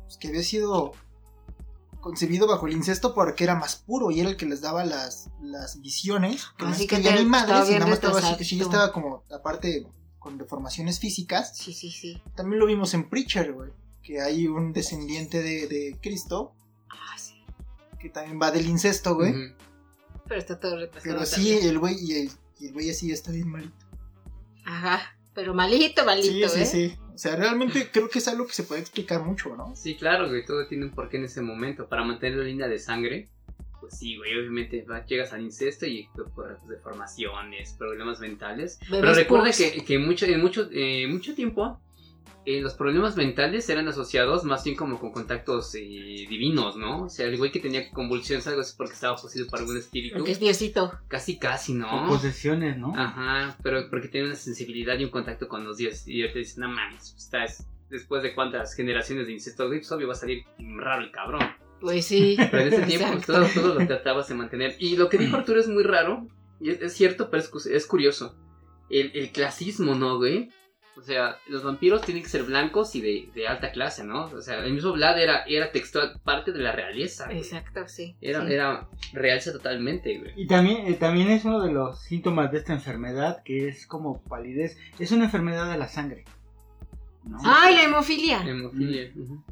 pues, que había sido concebido bajo el incesto porque era más puro y era el que les daba las, las visiones, que no Así es que que ya ni y bien nada más estaba así, sí estaba como, aparte, con deformaciones físicas. Sí, sí, sí. También lo vimos en Preacher, güey, que hay un descendiente de, de Cristo, Ah, sí. que también va del incesto, güey. Pero está todo retrasado. Pero sí, también. el güey, y el, y el güey así está bien malito. Ajá. Pero malito, Sí, malito, sí, ¿eh? sí. O sea, realmente creo que es algo que se puede explicar mucho, ¿no? Sí, claro, güey, todo tiene un porqué en ese momento. Para mantener la línea de sangre, pues sí, güey, obviamente va- llegas al incesto y por pues, deformaciones, problemas mentales. Pero recuerda que, que mucho, en mucho, eh, mucho tiempo eh, los problemas mentales eran asociados más bien como con contactos eh, divinos, ¿no? O sea, el güey que tenía convulsiones, algo así porque estaba poseído por algún espíritu. Porque es Diosito. Casi, casi, Con ¿no? posesiones, ¿no? Ajá, pero porque tiene una sensibilidad y un contacto con los dioses. Y ahorita dicen, no mames, estás después de cuántas generaciones de incesto, güey, pues obvio va a salir raro el cabrón. Pues sí. Pero en ese tiempo todo, todo lo tratabas de mantener. Y lo que dijo Arturo es muy raro, y es, es cierto, pero es, es curioso. El, el clasismo, ¿no, güey? O sea, los vampiros tienen que ser blancos y de, de alta clase, ¿no? O sea, el mismo Vlad era, era textual parte de la realeza. güey. Exacto, sí. Era, sí. era realza totalmente, güey. Y también, eh, también es uno de los síntomas de esta enfermedad que es como palidez. Es una enfermedad de la sangre. ¿no? ¡Ay, la hemofilia! Hemofilia. ujú.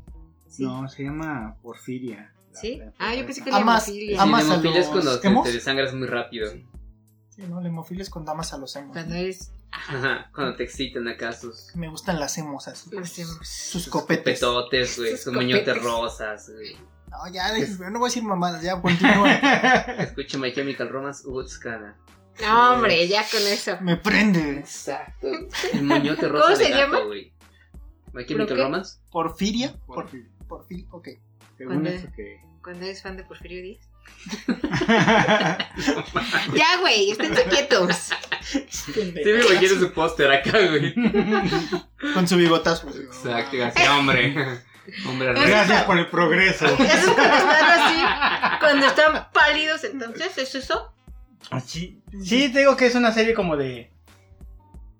Sí. No, se llama porfiria. La- ¿Sí? la Ah, yo pensé que la Amas- hemofilia. Sí, Amas la a hemofilia es los cuando te, te desangras muy rápido. Sí, ¿no? La hemofilia es con damas a los emos. Cuando eres... Ajá, cuando te excitan acá sus, Me gustan las emos así. Emos. Sus copetes. petotes, güey, Sus sus moñotes rosas, güey. No, ya, no voy a decir mamadas, ya, continúa. Escucha My Chemical Romance, cara. No, hombre, ya con eso. Me prende. Exacto. El moñote rosa ¿Cómo de se gato, llama? güey. My ¿Pero Chemical? Romance. Porfiria. Por, Porfiria. porfil, ok. Según ¿Cuándo? eso que... Cuando eres fan de Porfirio Díaz. Ya, güey, estén quietos. Sí, me imagino su póster acá, güey. Con su bigotazo. Exacto, así, hombre. Hombre, Gracias por el progreso. Eso es cuando están así, cuando están pálidos, entonces, ¿es eso? Sí, sí, te digo que es una serie como de...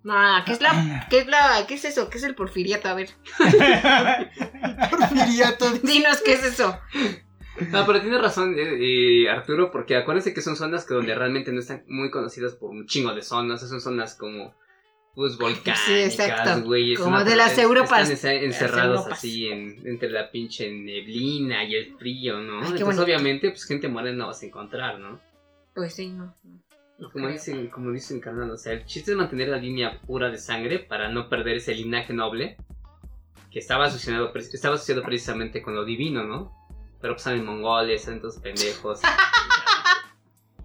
No, ¿qué es la, qué es la, qué es eso? ¿Qué es el porfiriato? A ver, Porfiriato. dinos qué es eso. No, pero tiene razón eh, eh, Arturo, porque acuérdense que son zonas que donde realmente no están muy conocidas por un chingo de zonas, son zonas como pues volcánicas, güey. Como de las Europas. Están encer- encerrados Europas. así en, entre la pinche neblina y el frío, ¿no? Ay, Entonces bonito. obviamente pues gente morena no vas a encontrar, ¿no? Pues sí, no. no, Como dicen, como dicen carnal, o sea, el chiste es mantener la línea pura de sangre para no perder ese linaje noble que estaba asociado, estaba asociado precisamente con lo divino, ¿no? Pero pues salen mongoles, salen todos pendejos.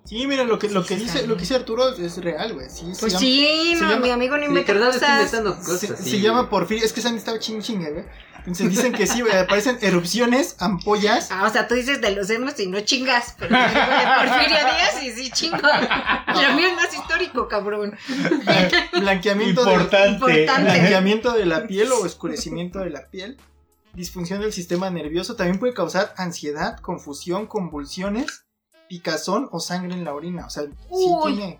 Sí, mira, lo que, lo que Sí, dice, lo que dice Arturo es real, güey. Sí, se Pues llama- sí, se no, llama- mi amigo no Sí, inventa cosas. inventando cosas Se, se llama güey. porfiria. Es que Sandy estaba ching chingue, güey. Entonces dicen que sí, güey. Aparecen erupciones, ampollas. Ah, o sea, tú dices de los emos y no chingas, pero yo digo de Porfirio Díaz y sí chingo. Lo mío es más histórico, cabrón. Blanqueamiento de. Importante. blanqueamiento de la piel o oscurecimiento de la piel. Disfunción del sistema nervioso. También puede causar ansiedad, confusión, convulsiones, picazón o sangre en la orina. O sea, sí Uy. tiene.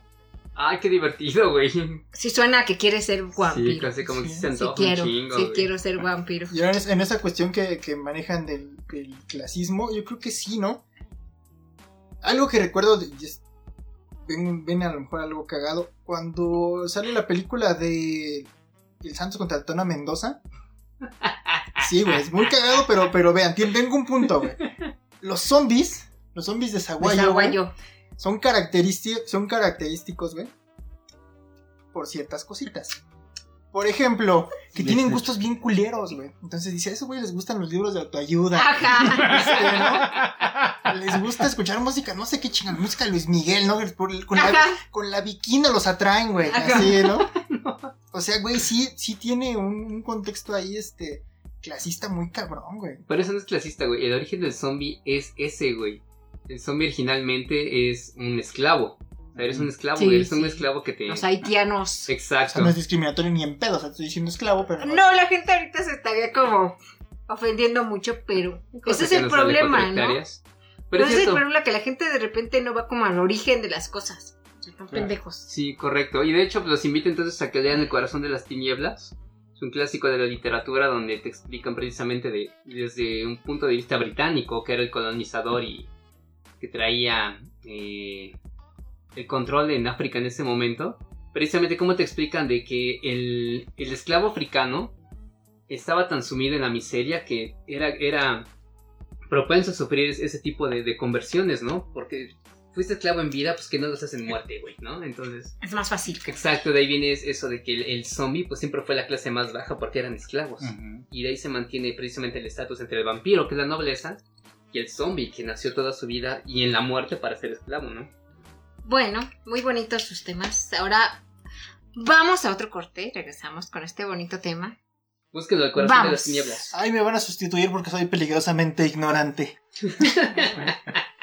Ay, qué divertido, güey. Si suena a que quieres ser Sí, vampiro. casi como que Sí, se Sí, antoja quiero, un chingo, sí güey. quiero ser vampiro. Y ahora en, esa cuestión que, que manejan del, del clasismo, yo creo que sí, ¿no? Algo que recuerdo, de- y es- ven, ven a lo mejor algo cagado, cuando sale la película de El Santos contra Tona Mendoza. Sí, güey, es muy cagado, pero, pero vean, tengo un punto, güey. Los zombies, los zombies de Zaguayo, güey, son, característicos, son característicos, güey, por ciertas cositas. Por ejemplo, que Les- tienen gustos bien culeros, güey. Entonces dice, a esos güey les gustan los libros de autoayuda. Ajá. Este, ¿no? Les gusta escuchar música, no sé qué chingan, música de Luis Miguel, ¿no? Por- Con la, Ajá. con la bikini los atraen, güey. Así, ¿no? O sea, güey, sí, sí tiene un, un contexto ahí, este, clasista muy cabrón, güey. Pero eso no es clasista, güey. El origen del zombie es ese, güey. El zombie originalmente es un esclavo. O sea, eres un esclavo, Sí, güey. Eres un esclavo que te... Los haitianos. O sea, Exacto. no es discriminatorio ni en pedo, o sea, estoy diciendo esclavo, pero. No, la gente ahorita se estaría como ofendiendo mucho, pero ese es que el no problema, ¿no? Pero Pero es ese es el problema que la gente de repente no va como al origen de las cosas. Están Claro. pendejos. Sí, correcto. Y de hecho, pues, los invito entonces a que lean El corazón de las tinieblas. Es un clásico de la literatura donde te explican precisamente de, desde un punto de vista británico, que era el colonizador y que traía eh, el control en África en ese momento. Precisamente cómo te explican de que el, el esclavo africano estaba tan sumido en la miseria que era, era propenso a sufrir ese tipo de, de conversiones, ¿no? Porque fuiste esclavo en vida, pues que no lo haces en muerte, güey, ¿no? Entonces, Es más fácil. exacto, de ahí viene es- eso de que el, el zombie, pues siempre fue la clase más baja porque eran esclavos. Y de ahí se mantiene precisamente el estatus entre el vampiro, que es la nobleza, y el zombie, que nació toda su vida y en la muerte para ser esclavo, ¿no? Bueno, muy bonitos sus temas. Ahora vamos a otro corte. Regresamos con este bonito tema. Búsquenlo, el corazón de las tinieblas. Ay, me van a sustituir porque soy peligrosamente ignorante.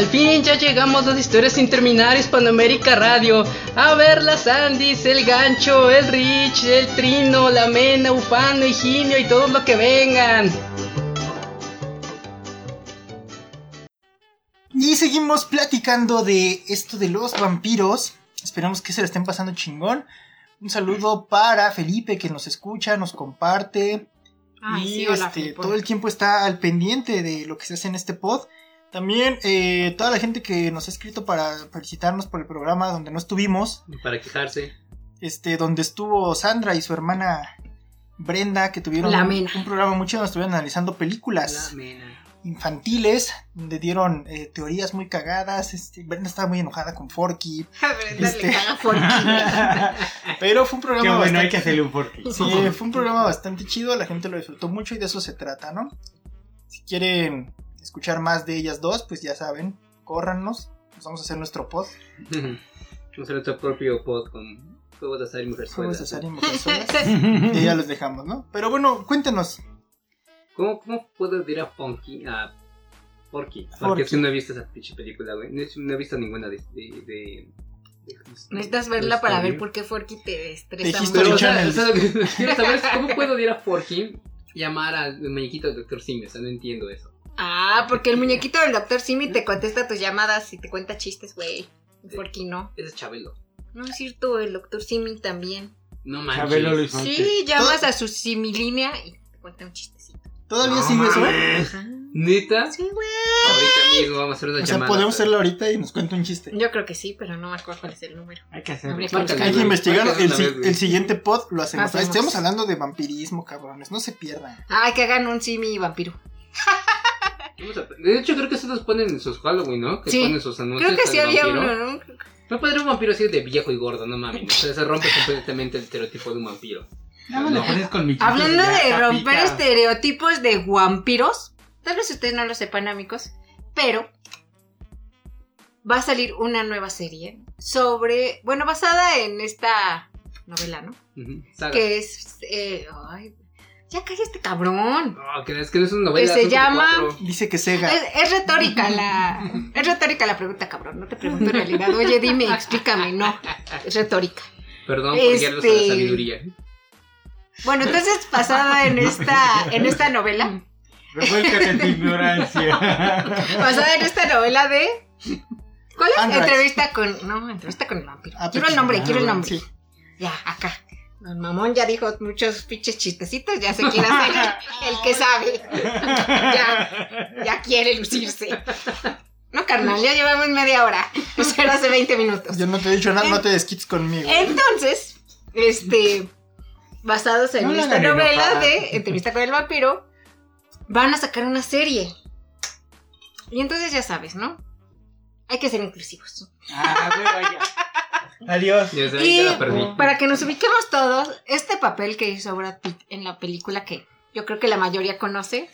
Al fin ya llegamos a las historias sin terminar Hispanoamérica Radio. A ver las Andis, el gancho, el Rich, el Trino, la Mena, Ufano, Higinio y todos lo que vengan. Y seguimos platicando de esto de los vampiros. Esperamos que se lo estén pasando chingón. Un saludo para Felipe que nos escucha, nos comparte. Ay, y sí, hola, este, todo el tiempo está al pendiente de lo que se hace en este pod. También eh, toda la gente que nos ha escrito para felicitarnos por el programa donde no estuvimos. Para quejarse. Este, donde estuvo Sandra y su hermana Brenda, que tuvieron La un, Mena. un programa muy chido, donde estuvieron analizando películas La Mena. infantiles, donde dieron eh, teorías muy cagadas. Este, Brenda estaba muy enojada con Forky. A ver, dale, Este- caga Forky. Pero fue un programa Qué bueno, bastante... hay que hacerle un porqué. Sí, fue un programa bastante chido, la gente lo disfrutó mucho y de eso se trata, ¿no? Si quieren escuchar más de ellas dos, pues ya saben, córranos, pues vamos a hacer nuestro pod. Vamos a hacer nuestro propio pod con juegos de azar y Juegos mujerzuelas. de azar y mujerzuelas. y ya los dejamos, ¿no? Pero bueno, cuéntenos. ¿Cómo, ¿Cómo puedo decir a Funky? A Porky. Porque Forky. es que no he visto esa pinche película, güey. No he, no he visto ninguna de. de, de- de- Necesitas verla para ver por qué Forky te estresa mucho. o sea, Channel. o sea, lo que quiero saber cómo puedo ir a Forky llamar al muñequito del Dr. Simi. O sea, no entiendo eso. Ah, porque el muñequito del Dr. Simi te contesta tus llamadas y te cuenta chistes, güey. Forky no. Ese es Chabelo. No es cierto, el Dr. Simi también. No manches. Chabelo lo hizo antes. Sí, llamas a su similínea y te cuenta un chistecito. ¿Todavía No sigue eso? Ajá. ¿Neta? Sí, güey. Ahorita mismo vamos a hacer una O sea, llamada. podemos hacerlo ahorita y nos cuenta un chiste. Yo creo que sí, pero no me acuerdo cuál es el número. Hay que hacerlo. Que Hay que El, si- güey. el siguiente pod lo hacemos. Hacemos. Estamos hablando de vampirismo, cabrones. No se pierdan. Ay, que hagan un Simi vampiro. De hecho, creo que eso los ponen en sus Halloween, ¿no? Que Sí. ponen sus anuncios. Creo que sí había vampiro. uno, ¿no? No podría un vampiro así de viejo y gordo, no mames. O sea, se rompe completamente el estereotipo de un vampiro. No. con Hablando de romper pica. estereotipos de vampiros, tal vez ustedes no lo sepan, amigos, pero va a salir una nueva serie sobre, bueno, basada en esta novela, ¿no? Saga. Que es, eh, ay, ya calla este cabrón. No, que es que no es una novela. Que se llama-. Dice que Sega. Es, es retórica la, es retórica la pregunta, cabrón. No te pregunto en realidad. Oye, dime, explícame. No, es retórica. Perdón por guiarlos a la Este- sabiduría. Bueno, entonces basada en esta, en esta novela, Revuélcate en tu ignorancia. Basada en esta novela de. ¿Cuál es? Entrevista con. No, entrevista con el vampiro. Ah, quiero el pues, nombre, ah, quiero el nombre. sí. Ya, acá. Don Mamón ya dijo muchos pinches chistecitos, ya se quiere hacer el que sabe. ya, ya quiere lucirse. No, carnal, ya llevamos media hora. Eso era hace 20 minutos. Yo no te he dicho nada, no te desquites conmigo. Entonces, este, basados en No esta novela de Entrevista con el vampiro, van a sacar una serie. Y entonces ya sabes, ¿no? Hay que ser inclusivos. Ah, güey, vaya. Adiós. Y para que nos ubiquemos todos, este papel que hizo Brad Pitt en la película que yo creo que la mayoría conoce,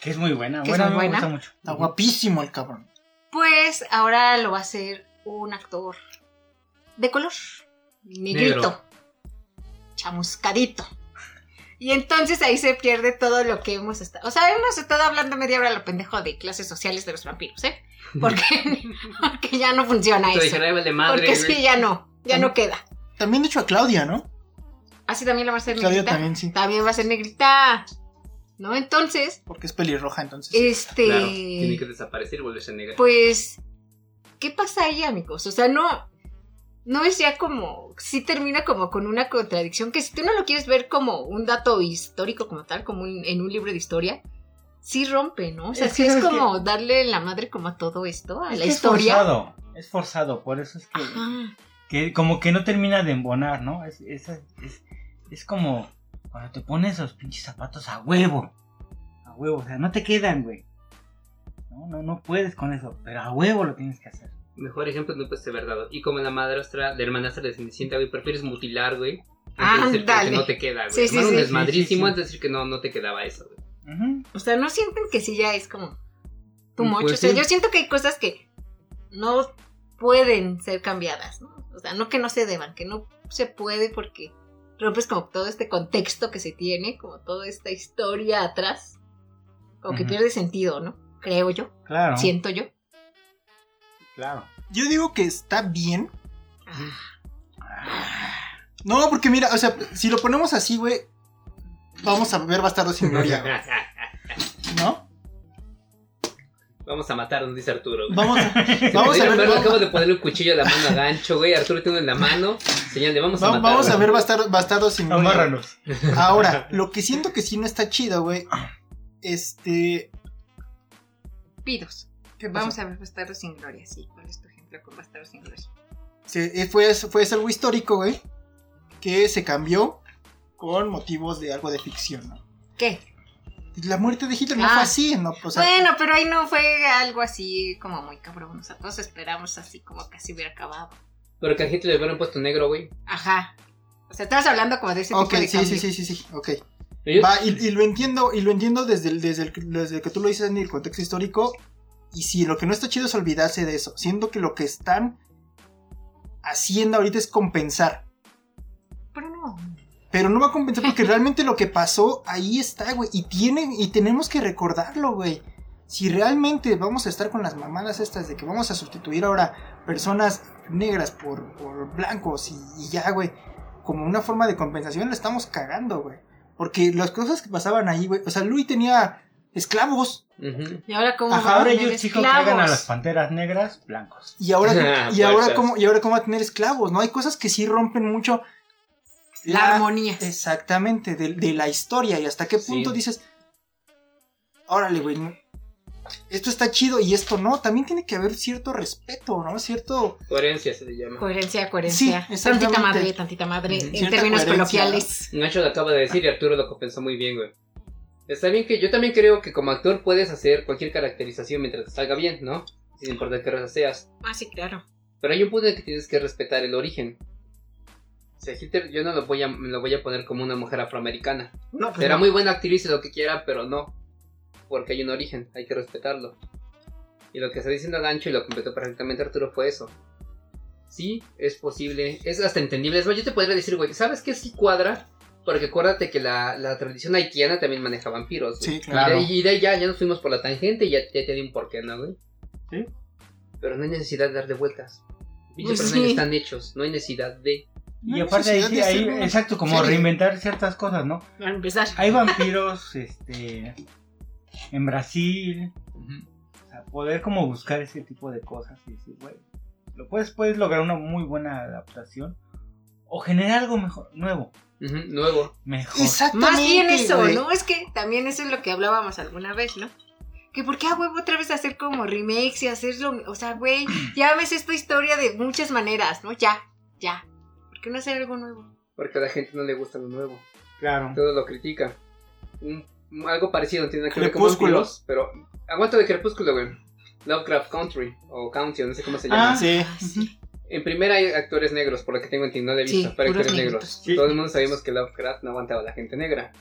Que es muy buena. Que es muy me buena. gusta mucho. Está guapísimo el cabrón. pues ahora lo va a hacer un actor de color, negrito, Negro. chamuscadito. Y entonces ahí se pierde todo lo que hemos estado. O sea, hemos estado hablando media hora lo pendejo de clases sociales de los vampiros, ¿eh? Porque, porque ya no funciona Te eso. dije, "Ay, vale madre. Porque güey". sí, ya no, ya no queda. También de hecho a Claudia, ¿no? Así también la va a ser Claudia negrita. también, sí. También va a ser negrita. ¿No? Entonces, Porque es pelirroja, entonces. este. Claro, tiene que desaparecer y volverse negra. Pues, ¿qué pasa ahí, amigos? O sea, no, no es ya como, sí termina como con una contradicción que si tú no lo quieres ver como un dato histórico como tal, como un- en un libro de historia, sí rompe, ¿no? O sea, Es sí que es como darle la madre como a todo esto, a Es la que historia. Es forzado. Es forzado. Por eso es que, que como que no termina de embonar, ¿no? Es, es, es, es como cuando te pones los pinches zapatos a huevo. A huevo. O sea, no te quedan, güey. No, no, no puedes con eso. Pero a huevo lo tienes que hacer. Mejor ejemplo no puede ser dado. Y como la madrastra, la hermanastra de Cenicienta, güey, prefieres mutilar, güey. de decir que Ándale. no te queda, güey. Sí, sí, un sí. desmadrísimo Sí, sí, sí. antes de decir que no, no te quedaba eso, güey. O sea, ¿no sienten que sí ya es como too much? Pues o sea, sí. yo siento que hay cosas que no pueden ser cambiadas, ¿no? O sea, no que no se deban, que no se puede porque rompes como todo este contexto que se tiene, como toda esta historia atrás, como que pierde sentido, ¿no? Creo yo, Claro. siento yo. Claro. Yo digo que está bien. Ah, No, porque mira, o sea, si lo ponemos así, güey, vamos a ver Bastardo sin Gloria, güey, ¿no? Vamos a matarnos, dice Arturo. güey. Vamos a, vamos ver, verlo, vamos, acabo de ponerle un cuchillo a la mano a gancho, güey. Arturo tiene en la mano. Señal de vamos a va- matar. vamos a ver Bastardo, Bastardo sin Gloria. Amárranos. Ahora, lo que siento que sí no está chido, güey, este... Pidos. Vamos a ver Bastardo sin Gloria, sí. ¿Cuál es tu ejemplo con Bastardo sin Gloria? Eh, fue, fue algo histórico, güey, que se cambió con motivos de algo de ficción, ¿no? ¿Qué? La muerte de Hitler no Ah. fue así, ¿no? O sea, bueno, pero ahí no fue algo así como muy cabrón. O sea, todos esperamos así como que así hubiera acabado. Pero que a Hitler le hubieran puesto negro, güey. Ajá. O sea, estabas hablando como de ese ok, tipo de sí, sí, sí, sí, sí, ok. Va, y, y lo entiendo, y lo entiendo desde, el, desde, el, desde que tú lo dices en el contexto histórico. Y sí, lo que no está chido es olvidarse de eso. Siendo que lo que están haciendo ahorita es compensar. Pero no. Va a compensar porque realmente lo que pasó ahí está, güey. Y, tiene, y tenemos que recordarlo, güey. Si realmente vamos a estar con las mamadas estas de que vamos a sustituir ahora personas negras por, por blancos y, y ya, güey. Como una forma de compensación, la estamos cagando, güey. Porque las cosas que pasaban ahí, güey. O sea, Louis tenía esclavos. Y ahora cómo Ajá, va a Ahora ellos chicos traigan a las panteras negras blancos. Y ahora, y ahora, cómo, y ahora cómo va a tener esclavos, ¿no? Hay cosas que sí rompen mucho La armonía. Exactamente, de, de la historia y hasta qué punto Sí. dices, órale, güey, esto está chido y esto no, también tiene que haber cierto respeto, ¿no? Cierto... Coherencia se le llama. Coherencia, coherencia. Sí, tantita madre, tantita madre. En términos coloquiales. Nacho lo acaba de decir y Arturo lo compensó muy bien, güey. Está bien que yo también creo que como actor puedes hacer cualquier caracterización mientras te salga bien, ¿no? Sin importar qué raza seas. Ah, sí, claro. Pero hay un punto en que tienes que respetar el origen. Hitler yo no lo voy a, lo voy a poner como una mujer afroamericana. No, pues Será no. muy buena actriz y lo que quiera, pero no. Porque hay un origen, hay que respetarlo. Y lo que está diciendo Gancho y lo completó perfectamente Arturo fue eso. Sí, es posible, es hasta entendible. Es más, yo te podría decir, güey, ¿sabes qué sí cuadra? Porque acuérdate que la, la tradición haitiana también maneja vampiros. güey. Sí, claro. Y de, y de ahí ya, ya nos fuimos por la tangente y ya, ya te di un porqué, ¿no, güey? Sí. Pero no hay necesidad de dar de vueltas. Pues sí. están hechos, no hay necesidad de. No Y aparte ahí, sí, ahí, exacto, como reinventar ciertas cosas, ¿no? Para empezar. Hay vampiros, este... en Brasil. O sea, poder como buscar ese tipo de cosas y decir, güey, lo puedes, puedes lograr una muy buena adaptación o generar algo mejor, nuevo, Nuevo. mejor. Exactamente. Más bien eso, güey. ¿no? Es que también eso es lo que hablábamos alguna vez, ¿no? Que por qué a huevo otra vez hacer como remakes y hacerlo, o sea, güey, ya ves esta historia de muchas maneras, ¿no? Ya, ya. ¿Por qué no hacer algo nuevo? Porque a la gente no le gusta lo nuevo. Claro. Todo lo critica. Un- algo parecido, tiene que ver con Crepúsculo. vampiros, pero aguanto de Crepúsculo, güey. Lovecraft Country o County, no sé cómo se llama. Ah, Sí. Ah, sí. En primera hay actores negros, por lo que tengo entendido, no lo he visto, Sí, pero actores negros. Sí. Todo el mundo sabemos que Lovecraft no aguantaba a la gente negra.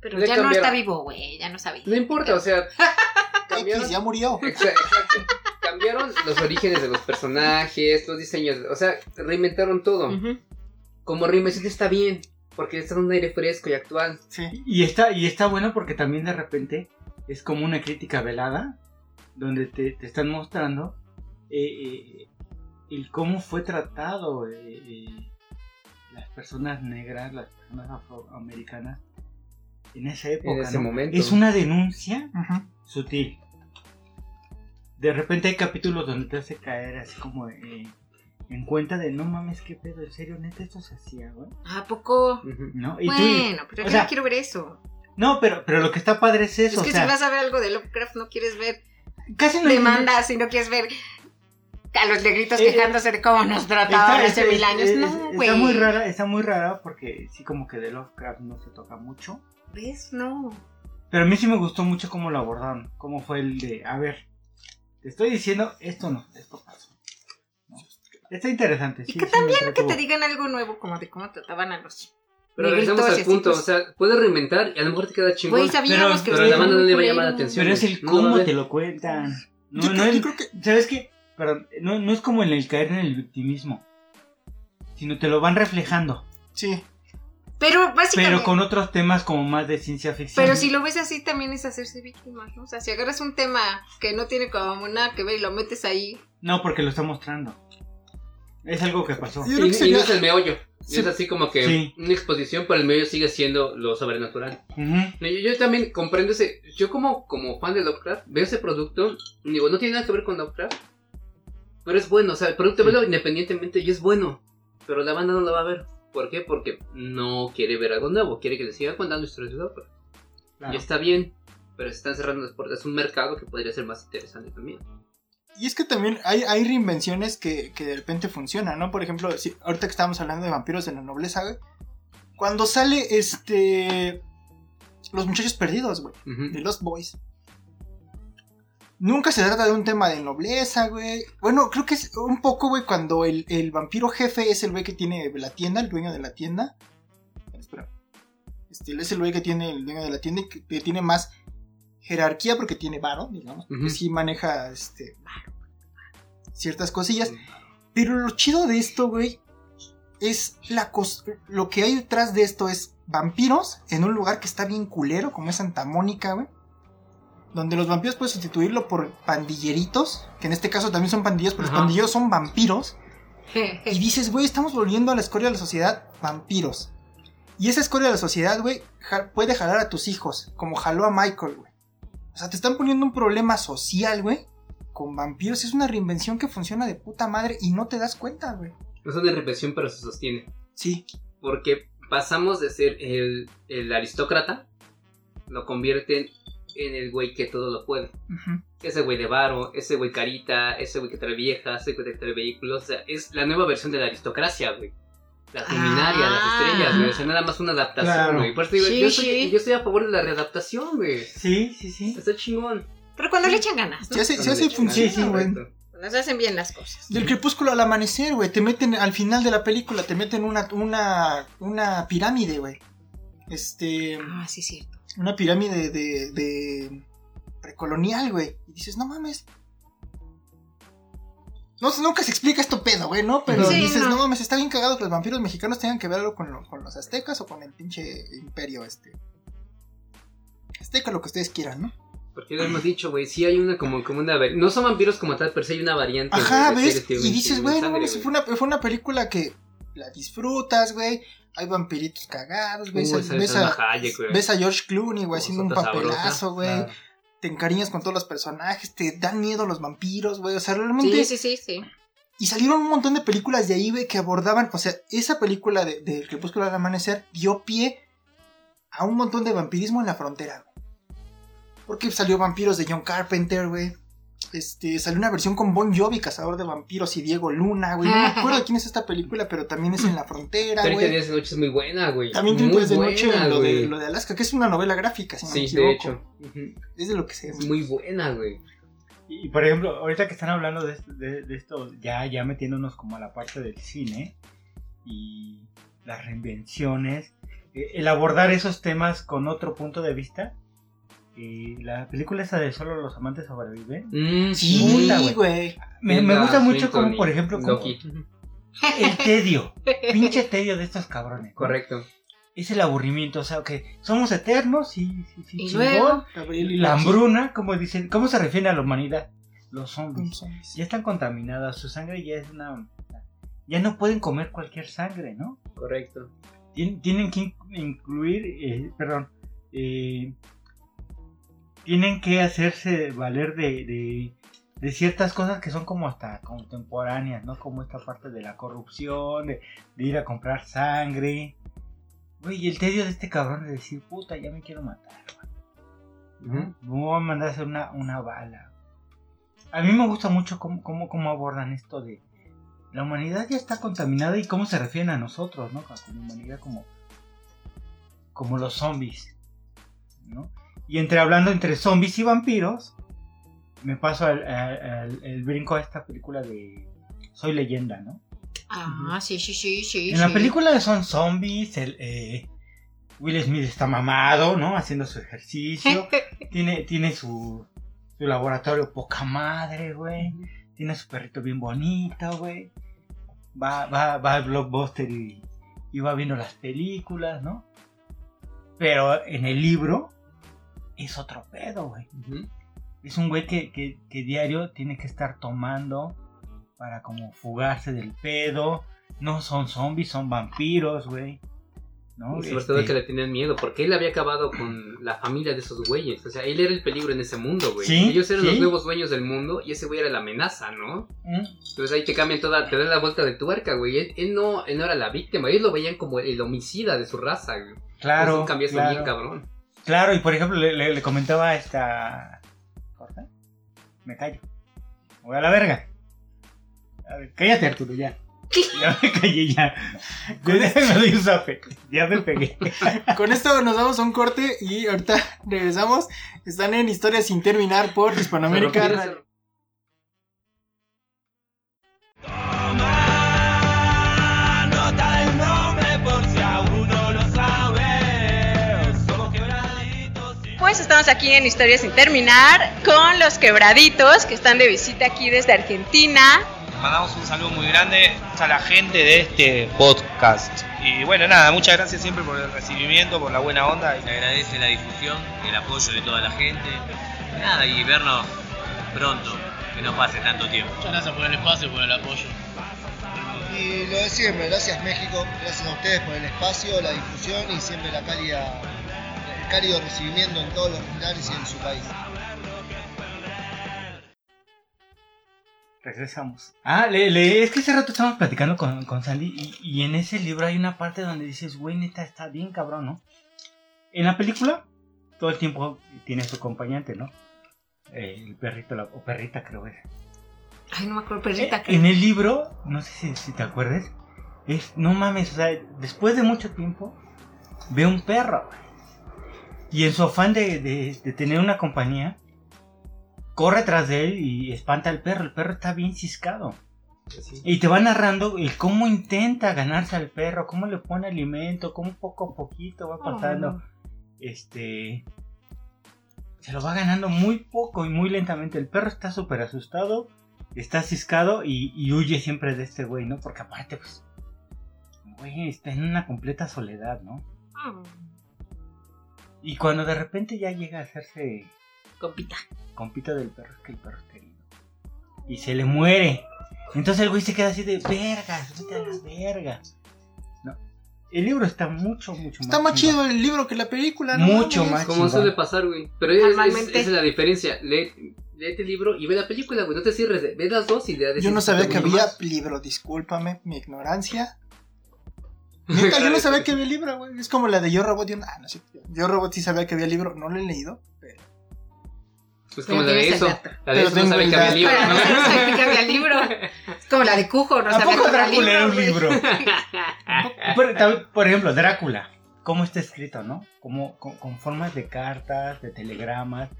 Pero Le ya no está vivo, güey, ya no sabía. No importa, o sea, cambiaron, X ya murió. Exa- exacto. Cambiaron los orígenes de los personajes, los diseños, o sea, reinventaron todo. Como reinvención está bien, porque está en un aire fresco y actual. Sí. Y está, y está bueno porque también de repente es como una crítica velada, donde te, te están mostrando eh, eh, el cómo fue tratado eh, eh, las personas negras, las personas afroamericanas en esa época. ese ¿no? momento. Es una denuncia sutil. De repente hay capítulos donde te hace caer así como eh, en cuenta de no mames, qué pedo, en serio, neta, esto se hacía, güey. ¿A poco? ¿No? Y tú- Bueno, pero yo no quiero ver eso. no, pero, pero lo que está padre es eso. es que o sea, si vas a ver algo de Lovecraft, no quieres ver casi no demandas, si no quieres ver a los negritos Eh, quejándose de cómo nos trataban Está, hace mil años. es- No, güey. está muy rara, está muy rara porque sí como que de Lovecraft no se toca mucho. ¿Ves? No. Pero a mí sí me gustó mucho cómo lo abordaron, cómo fue el de, a ver, te estoy diciendo esto no, esto pasó. ¿no? Está interesante. Y sí, que sí también que te digan algo nuevo, como de cómo trataban a los. Pero regresamos al así, punto, pues. o sea, puedes reinventar y a lo mejor te queda chingón. Güey, sabíamos Pero- que pero la banda no le va a llamar la atención. Pero es el cómo no. te lo cuentan. No, yo, no el- yo creo que. ¿Sabes qué? Perdón, no, no es como en el caer en el victimismo, sino te lo van reflejando, Sí. Pero básicamente. pero con otros temas como más de ciencia ficción. Pero si lo ves así, también es hacerse víctima, ¿no? O sea, si agarras un tema que no tiene como nada que ver y lo metes ahí. No, porque lo está mostrando. Es algo que pasó. Yo Y, creo que y no es el meollo. Sí. Es así como que Sí. una exposición, pero el meollo sigue siendo lo sobrenatural. Ujú. No, Yo, yo también comprendo ese. Yo, como, como fan de Lovecraft, veo ese producto. y Digo, no tiene nada que ver con Lovecraft. Pero es bueno. O sea, el producto velo independientemente y es bueno. Pero la banda no lo va a ver. ¿Por qué? Porque no quiere ver algo nuevo. Quiere que le siga contando historias de Lovecraft. Claro. Y está bien. Pero se están cerrando las puertas. Es un mercado que podría ser más interesante también. Y es que también hay, hay reinvenciones que, que de repente funcionan, ¿no? Por ejemplo, si, ahorita que estábamos hablando de vampiros de la nobleza, güey. Cuando sale este. Los muchachos perdidos, güey. De Lost Boys. Nunca se trata de un tema de nobleza, güey. Bueno, creo que es un poco, güey, cuando el, el vampiro jefe es el güey que tiene la tienda, el dueño de la tienda. Espera. Este, es el güey que tiene el dueño de la tienda y que, que tiene más jerarquía porque tiene varo, digamos. Porque Ujú. sí maneja, este, ciertas cosillas. Pero lo chido de esto, güey, es la cos- lo que hay detrás de esto es vampiros en un lugar que está bien culero, como es Santa Mónica, güey. Donde los vampiros puedes sustituirlo por pandilleritos, que en este caso también son pandilleros, pero Ajá. los pandilleros son vampiros. Y dices, güey, estamos volviendo a la escoria de la sociedad vampiros. Y esa escoria de la sociedad, güey, ja- puede jalar a tus hijos, como jaló a Michael, güey. O sea, te están poniendo un problema social, güey, con vampiros. Es una reinvención que funciona de puta madre y no te das cuenta, güey. Es una represión, pero se sostiene. Sí. Porque pasamos de ser el, el aristócrata, lo convierten en el güey que todo lo puede. Ese güey de varo, ese güey carita, ese güey que trae viejas, ese güey que trae vehículos. O sea, es la nueva versión de la aristocracia, güey. Las luminarias, las Ah. estrellas, güey. O sea, nada más una adaptación, Claro. güey. Por eso digo, Sí, yo, soy, sí. yo estoy a favor de la readaptación, güey. Sí, sí, sí. Está chingón. Pero cuando le echan ganas, ¿no? Se hace, se funciona, Sí, sí, güey. Cuando se hacen bien las cosas. Del crepúsculo al amanecer, güey. Te meten al final de la película, te meten una, una, una pirámide, güey. Este. Ah, sí, cierto. Una pirámide de, de precolonial, güey. Y dices, no mames. No, sé, nunca se explica esto pedo, güey, ¿no? Pero Sí, dices, no. no. mames, está bien cagado que los vampiros mexicanos tengan que ver algo con, lo- con los aztecas o con el pinche imperio este. Azteca, lo que ustedes quieran, ¿no? Porque lo hemos dicho, güey, sí hay una como, como una... No son vampiros como tal, pero sí hay una variante. Ajá, de ¿ves? Y dices, güey, no fue una, fue una película que la disfrutas, güey. Hay vampiritos cagados, güey. Uy, ves, ves a, ves George Clooney, güey, haciendo un papelazo, güey. Ah, te encariñas con todos los personajes, te dan miedo los vampiros, güey. O sea, realmente. Sí, sí, sí, sí. Y salieron un montón de películas de ahí, güey, que abordaban. O sea, esa película de, de Crepúsculo al Amanecer dio pie a un montón de vampirismo en la frontera, güey. Porque salió Vampiros de John Carpenter, güey. Este, salió una versión con Bon Jovi, Cazador de Vampiros y Diego Luna, güey. No me acuerdo de quién es esta película, pero también es en la frontera, 30 güey. días de noche es muy buena, güey. También tiene muy Días de noche buena, lo de, lo de Alaska, que es una novela gráfica, si no me Sí, equivoco. de hecho. Es de lo que se Es muy buena, güey. Y por ejemplo, ahorita que están hablando de, de, de esto, ya, ya metiéndonos como a la parte del cine y las reinvenciones, eh, el abordar esos temas con otro punto de vista. Eh, la película esa de Solo los amantes sobreviven. Mm, Sí, güey. Me, gusta mucho Swinton como, por y ejemplo, como Loki. el tedio, pinche tedio de estos cabrones. ¿no? Correcto. Es el aburrimiento, o sea, que somos eternos, sí, sí, sí, Y chingón. luego, y La hambruna, como dicen, ¿cómo se refiere a la humanidad? Los zombies. Zombies. Ya están contaminadas, su sangre ya es una... Ya no pueden comer cualquier sangre, ¿no? Correcto. Tien- Tienen que in- incluir, eh, perdón, eh, tienen que hacerse valer de, de, de ciertas cosas que son como hasta contemporáneas, ¿no? Como esta parte de la corrupción, de, de ir a comprar sangre. Güey, y el tedio de este cabrón de decir, puta, ya me quiero matar, güey. Me voy a mandar a hacer una, una bala. A mí me gusta mucho cómo, cómo, cómo abordan esto de la humanidad ya está contaminada y cómo se refieren a nosotros, ¿no? Como humanidad como, como los zombies, ¿no? Y entre hablando entre zombies y vampiros, me paso al, al- al- el brinco a esta película de Soy leyenda, ¿no? ah, sí, sí, sí, sí. En la película son zombies, el, eh, Will Smith está mamado, ¿no? Haciendo su ejercicio. tiene, tiene su, su laboratorio poca madre, güey. Tiene su perrito bien bonito, güey. Va, va, va al blockbuster y, y va viendo las películas, ¿no? Pero en el libro es otro pedo, güey. Es un güey que, que, que diario tiene que estar tomando para como fugarse del pedo. No son zombies, son vampiros, güey. ¿No? Y sobre Este, todo que le tenían miedo, porque él había acabado con la familia de esos güeyes. O sea, él era el peligro en ese mundo, güey. Sí, Ellos eran sí. los nuevos dueños del mundo y ese güey era la amenaza, ¿no? ¿Mm? Entonces ahí te cambian toda, te dan la vuelta de tuerca, güey. Él, él no, él no era la víctima, ellos lo veían como el homicida de su raza, güey. Claro, Es un cambiazo claro. bien cabrón. Claro, y por ejemplo, le, le- le comentaba a esta. ¿Corta? Me callo. Me Voy a la verga. A ver, cállate, Arturo, ya. Ya me callé, ya. Ya me doy un zape. Ya me pegué. Con esto nos damos a un corte y ahorita regresamos. Están en Historias sin terminar por Hispanoamérica. Pues estamos aquí en Historias sin terminar con los quebraditos que están de visita aquí desde Argentina. Mandamos un saludo muy grande a la gente de este podcast. Y bueno, nada, muchas gracias siempre por el recibimiento, por la buena onda. Se agradece la difusión, el apoyo de toda la gente. Nada, y vernos pronto, que no pase tanto tiempo. Muchas gracias por el espacio y por el apoyo. Y lo de siempre, gracias México, gracias a ustedes por el espacio, la difusión y siempre la cálida, cálido recibimiento en todos los lugares y en su país. Regresamos. Ah, le, le- es que hace rato estábamos platicando con, con Sandy y, y en ese libro hay una parte donde dices, güey, neta, está bien cabrón, ¿no? En la película, todo el tiempo tiene su acompañante, ¿no? Eh, el perrito, la, o perrita creo es. Ay, no me acuerdo, perrita. Eh, creo. en el libro, no sé si, si te acuerdas, es, no mames, o sea, después de mucho tiempo, ve un perro. Y en su afán de, de- de tener una compañía, corre tras de él y espanta al perro. El perro está bien ciscado. Y te va narrando el cómo intenta ganarse al perro, cómo le pone alimento, cómo poco a poquito va pasando. Este. Se lo va ganando muy poco y muy lentamente. El perro está súper asustado, está ciscado y, y huye siempre de este güey, ¿no? Porque aparte, pues. Güey, está en una completa soledad, ¿no? Mm, Y cuando de repente ya llega a hacerse compita. compita del perro, es que el perro está herido. Y se le muere. Entonces el güey se queda así de verga, vete a la verga. No. El libro está mucho, mucho más Está más chido el libro que la película, ¿no? Mucho más. Como suele pasar, güey. Pero es, es- esa es la diferencia. Lee, léete el libro y ve la película, güey. No te cierres. de- Ve las dos y le Yo no sabía que había libro, discúlpame mi ignorancia. Neta, yo no sabía que había libro, güey. Es como la de Yo Robot. Yo, ah, no sé. Yo Robot sí sabía que había libro, no lo he leído. Pero... Pues como Pero la de eso. La de Pero eso no el que había libro. No ¿no? sabía que había libro. Es como la de Cujo, no ¿A sabía que había Drácula era un libro? Por, ejemplo, Drácula. ¿Cómo está escrito, no? Como con, con formas de cartas, de telegramas.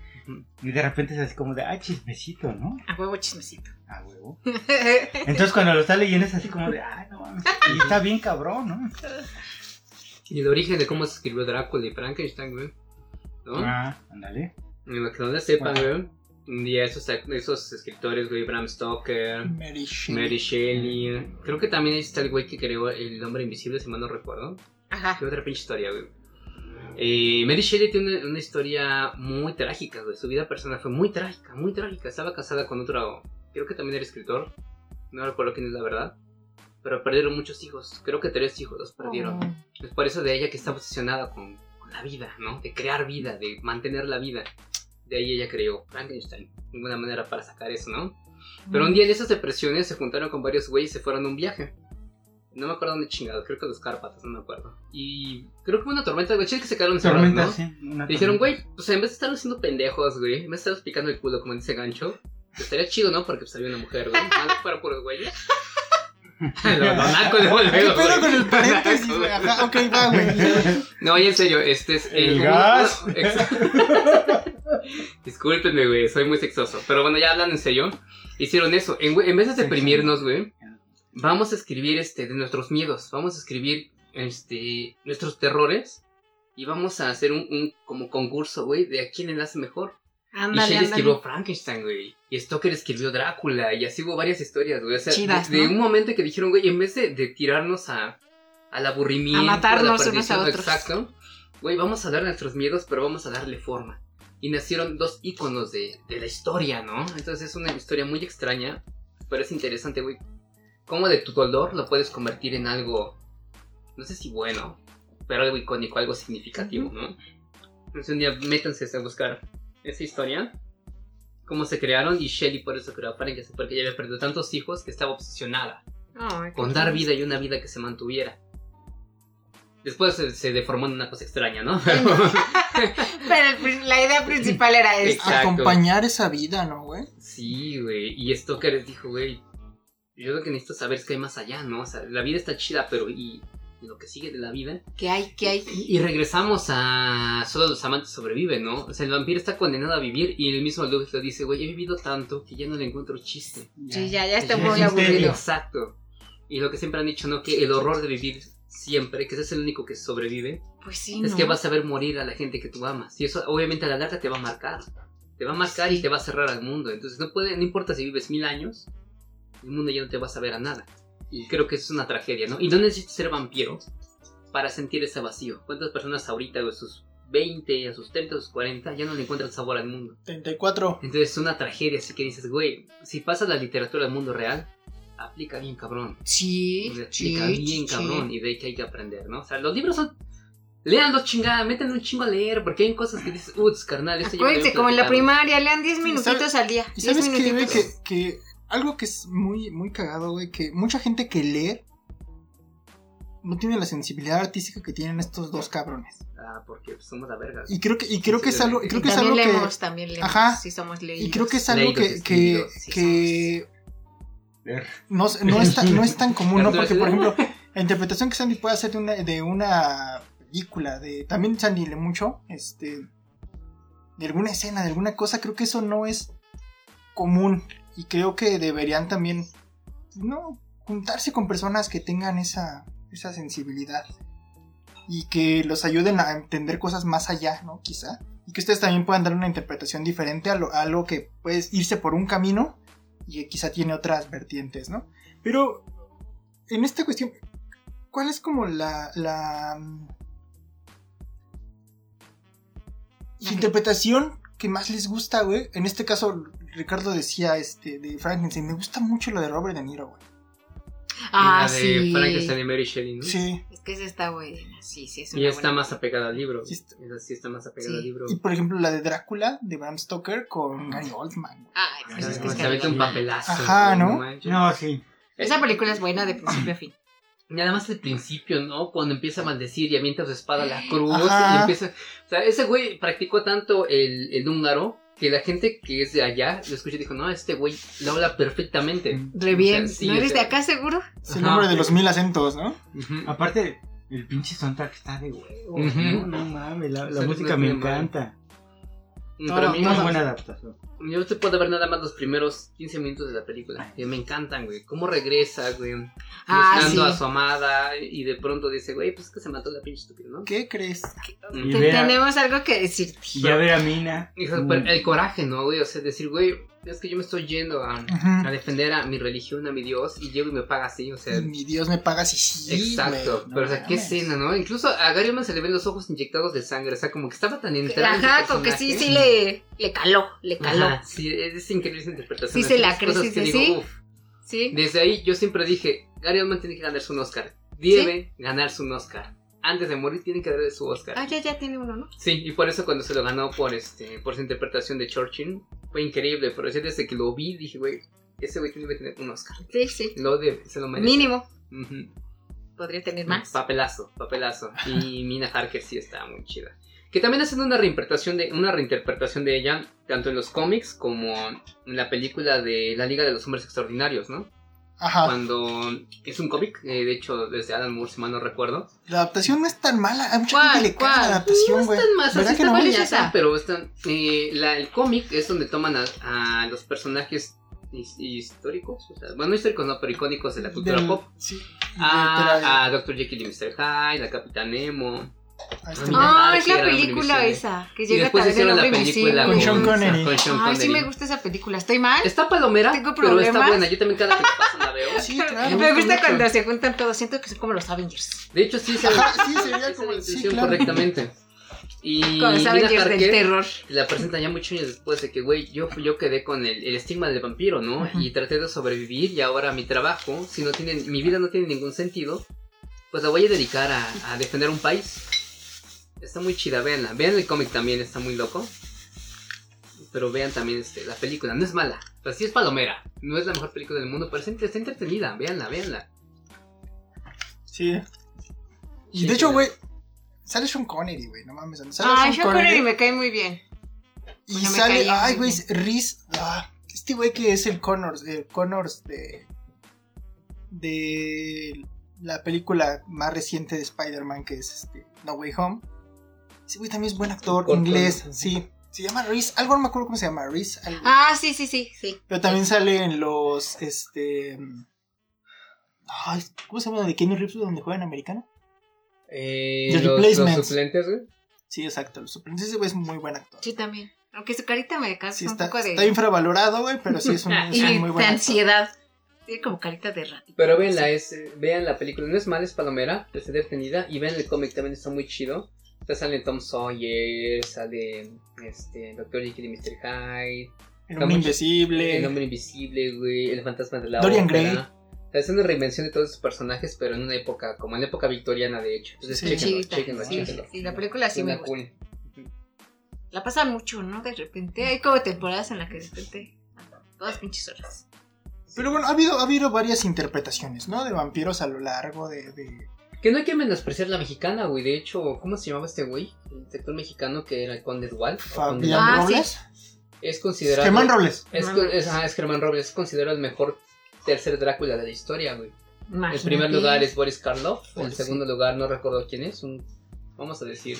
Y de repente es así como de, ah, chismecito, ¿no? A huevo chismecito. Huevo. Entonces cuando lo está leyendo es así como de, ah, no mames. Y está bien cabrón, ¿no? Y el origen de cómo se escribió Drácula y Frankenstein, güey. ¿No? Ah, ándale. En lo que no le sepan, Bueno. güey. Un día esos, esos escritores, güey, Bram Stoker, Mary Shelley. Mary Shelley. Creo que también está el güey que creó El Hombre Invisible, si mal no recuerdo. Ajá. Qué otra pinche historia, güey. Eh, Mary Shelley tiene una, una historia muy trágica, güey. Su vida personal fue muy trágica, muy trágica. Estaba casada con otro, creo que también era escritor. No recuerdo quién es la verdad. Pero perdieron muchos hijos. Creo que tres hijos los perdieron. Oh. Es por eso de ella que está obsesionada con, con la vida, ¿no? De crear vida, de mantener la vida. De ahí ella creó Frankenstein. Ninguna manera para sacar eso, ¿no? Pero un día en esas depresiones se juntaron con varios güeyes y se fueron a un viaje. No me acuerdo dónde chingados, creo que los Cárpatos, no me acuerdo. Y creo que fue una tormenta, güey. Chile que se quedaron encerrados, Tormenta, ¿no? sí. una Y dijeron, güey, pues en vez de estar haciendo pendejos, güey, en vez de estar picando el culo, como dice Gancho, estaría chido, ¿no? Porque pues había una mujer, güey. Para puros güeyes. lo, lo naco de ¿Qué pedo con güey. el paréntesis, güey? Ajá, ok, va, güey. No, y en serio, este es El como- gas. no, ex- Discúlpenme, güey, soy muy sexoso. Pero bueno, ya hablando en serio, hicieron eso. En, en vez de deprimirnos, güey, vamos a escribir este de nuestros miedos. Vamos a escribir este nuestros terrores. Y vamos a hacer un, un como concurso, güey, de a quién le hace mejor. Y Shelley escribió. Frankenstein, güey. Y Stoker escribió Drácula. Y así hubo varias historias, güey. O sea, Chidas, de, un momento que dijeron, güey, en vez de, de tirarnos a, al aburrimiento, A matarnos unos a perdición, otros. Exacto. Güey, vamos a dar nuestros miedos, pero vamos a darle forma. Y nacieron dos íconos de, de la historia, ¿no? Entonces es una historia muy extraña, pero es interesante, güey. Cómo de tu dolor lo puedes convertir en algo, no sé si bueno, pero algo icónico, algo significativo, ¿no? Entonces un día métanse a buscar esa historia, cómo se crearon, y Shelly por eso creó a Frankenstein, porque ella había perdido tantos hijos que estaba obsesionada qué con dar vida y una vida que se mantuviera. Después se, se deformó en una cosa extraña, ¿no? Pero, Pero el la idea principal era esta. Acompañar esa vida, ¿no, güey? sí, güey. Y Stoker les dijo, güey, yo lo que necesito saber es que hay más allá, ¿no? O sea, la vida está chida, pero ¿y, y lo que sigue de la vida? ¿Qué hay? ¿Qué hay? Y, regresamos a solo los amantes sobreviven, ¿no? O sea, el vampiro está condenado a vivir y el mismo lo dice, güey, he vivido tanto que ya no le encuentro chiste. Sí, ya, ya está Ya muy aburrido. Exacto. Y lo que siempre han dicho, ¿no? Que el horror de vivir siempre, que ese es el único que sobrevive, Pues sí, es ¿no? que vas a ver morir a la gente que tú amas. Y eso obviamente a la larga te va a marcar. Te va a marcar y te va a cerrar al mundo. Entonces no puede, no importa si vives mil años, el mundo ya no te va a saber a nada. Y creo que eso es una tragedia, ¿no? Y no necesitas ser vampiro para sentir ese vacío. ¿Cuántas personas ahorita a sus 20, a sus 30, a sus 40 ya no le encuentran sabor al mundo? 34. Entonces es una tragedia, así que dices, güey, si pasa la literatura al mundo real, aplica bien cabrón. Sí, explica bien sí. cabrón y de ahí que hay que aprender, ¿no? O sea, los libros son... Leanlos chingada, métanle un chingo a leer, porque hay cosas que dices, uts, carnal, esto Acuérdense, como en la platicado". primaria, lean 10 minutitos al día. ¿Y 10 sabes qué. Que, que algo que es muy, muy cagado, güey, que mucha gente que lee no tiene la sensibilidad artística que tienen estos dos cabrones. Ah, porque somos la verga. Y creo que, y creo Sí, que sí, es algo, y creo Y que es algo leemos, que. también leemos. Ajá. Si somos leídos. Y creo que es algo Leídos, que, que, que no, no, es tan, no es tan común, ¿no? Porque, por ejemplo, la interpretación que Sandy puede hacer de una, de una película, de también Sandy lee mucho, este, de alguna escena, de alguna cosa, creo que eso no es común. Y creo que deberían también, no, juntarse con personas que tengan esa, esa sensibilidad. Y que los ayuden a entender cosas más allá, ¿no? Quizá. Y que ustedes también puedan dar una interpretación diferente a lo, a lo que puedes irse por un camino y que quizá tiene otras vertientes, ¿no? Pero en esta cuestión, ¿cuál es como la, la mm, interpretación que más les gusta, güey? En este caso, Ricardo decía este de Frankenstein, me gusta mucho lo de Robert De Niro, güey. Ah, la de sí. Frankenstein y Mary Shelley, ¿no? Sí. Es que esa está buena. Sí, sí, es una Y está buena. más apegada al libro. Sí está- Esa sí está más apegada Sí. al libro. Y por ejemplo la de Drácula de Bram Stoker con Gary Oldman. Ay, pues es que es se un papelazo. Ajá, ¿no? No, sí. Esa película es buena de principio a fin. Y nada más al principio, ¿no? Cuando empieza a maldecir y avienta su espada a la cruz Ajá. y empieza... O sea, ese güey practicó tanto el, el húngaro que la gente que es de allá lo escucha y dijo, no, este güey lo habla perfectamente. Re bien. O sea, sí, ¿No o eres de acá seguro? Es el nombre de los mil acentos, ¿no? Aparte, el pinche soundtrack está de huevo. No, no mames, la, música no me encanta. Pero a mí Muy me- buena adaptación. Yo te puedo ver nada más los primeros 15 minutos de la película. Que me encantan, güey. Cómo regresa, güey. Ah, buscando sí. a su amada. Y de pronto dice, güey, pues es que se mató la pinche estúpida, ¿no? ¿Qué crees? Y Te- vea- Tenemos algo que decirte. Y ya ver a Mina. Hijo, mm, el coraje, ¿no, güey? O sea, decir, güey, es que yo me estoy yendo a, defender a mi religión, a mi Dios, y llego y me paga así, o sea. Y mi Dios me paga si sí. Exacto, no pero o sea, qué escena, ¿no? Incluso a Gary Oldman se le ven los ojos inyectados de sangre, o sea, como que estaba tan entrado Ajá, como que sí, sí le, le caló, le caló. Ajá, sí, es increíble esa interpretación. Sí se la crees, sí, digo, sí. uf. Sí. Desde ahí yo siempre dije, Gary Oldman tiene que ganarse un Oscar. Debe ganarse un Oscar. Antes de morir tiene que darle su Oscar. Ah, ya, ya tiene uno, ¿no? Sí, y por eso cuando se lo ganó por este por su interpretación de Churchill, fue increíble. Pero sí, desde que lo vi, dije, güey, ese güey tiene que tener un Oscar. Sí, sí. Lo de, se lo merece. Mínimo. Podría tener más. Papelazo, papelazo. Y Mina Harker sí está muy chida. Que también hacen una reinterpretación de una reinterpretación de ella, tanto en los cómics como en la película de La Liga de los Hombres Extraordinarios, ¿no? Ajá. Cuando es un cómic, eh, de hecho desde Alan Moore, si mal no recuerdo. La adaptación no es tan mala. A mucha ¿Cuál? gente le ¿Cuál? la adaptación, güey. Están más ¿Verdad así, que no? está ¿Cuál es pero están, eh, la- el cómic es donde toman a, a los personajes his- históricos, o sea, bueno, no históricos no, pero icónicos de la cultura Del- pop. Sí. A, De- a Dr. Jekyll y Mr. Hyde, a Capitán Nemo. A este- Ah, es la película esa. Que llega el hicieron la hombre película invisible. Con Sean Connery. Con Sean Ay, sí me gusta esa película. ¿Estoy mal? Está palomera, ¿Tengo pero está problemas? buena. Yo también cada que me paso la veo. Sí, claro. me gusta mucho. cuando se juntan todos. Siento que son como los Avengers. De hecho, sí se Ajá, sí, sería como- la sí, claro. correctamente. Y Con los Avengers del terror. la presentan ya muchos años después de que, güey, yo, yo quedé con el, el estigma del vampiro, ¿no? Y traté de sobrevivir y ahora mi trabajo, si no tiene, mi vida no tiene ningún sentido, pues la voy a dedicar a, a defender un país. Está muy chida, véanla. Vean el cómic también, está muy loco. Pero vean también este, la película, no es mala. O sea, sí es palomera. No es la mejor película del mundo, pero está, está entretenida. Véanla, véanla. Sí. Y Sí, de hecho, güey, sale Sean Connery, güey, no mames. Sale Ay, Sean Connery me cae muy bien. Y sale, ay, güey, Riz, ah, este güey que es el Connors, el Connors de, de la película más reciente de Spider-Man, que es este, No Way Home. Ese güey también es buen actor, Corto, inglés, ¿no? sí. Se llama Riz, algo no me acuerdo cómo se llama, algo. Ah, sí, sí, sí, sí. Pero también sale en los, este... Ay, ¿Cómo se llama? ¿De Kenny Reeves donde juega en americano? Eh, The los, los suplentes, güey. Sí, exacto, los suplentes. Ese güey es muy buen actor. Sí, también. Aunque su carita me causa Sí, un está, poco de... está infravalorado, güey, pero sí es un, es y un muy de buen actor. ansiedad. Tiene como carita de ratito. Pero véanla, es, eh, vean la película, no es mala, es palomera, está detenida. Y vean el cómic, también está muy chido. O sea, sale Tom Sawyer, sale este, Dr. Jekyll y Mr. Hyde, El hombre invisible. el hombre invisible, güey, el fantasma de la Dorian ópera. Gray. O sea, es una reinvención de todos esos personajes, pero en una época, como en la época victoriana, de hecho. Entonces, Sí. chéquenlo, Chidita. chéquenlo, Sí, chéquenlo. sí, la película sí me gusta. cool. La pasan mucho, ¿no? De repente. Hay como temporadas en las que de repente. Todas pinches horas. Pero bueno, ha habido, ha habido varias interpretaciones, ¿no? De vampiros a lo largo de... de- Que no hay que menospreciar la mexicana, güey. De hecho, ¿cómo se llamaba este güey? El actor mexicano que era el Conde Conde Fabián Ah, Robles. Es considerado. Germán Robles. Es, ah, es Germán Robles. Es considerado el mejor tercer Drácula de la historia, güey. En Imagínate. primer lugar es Boris Karloff. En Boris, segundo lugar, no recuerdo quién es. Un, vamos a decir.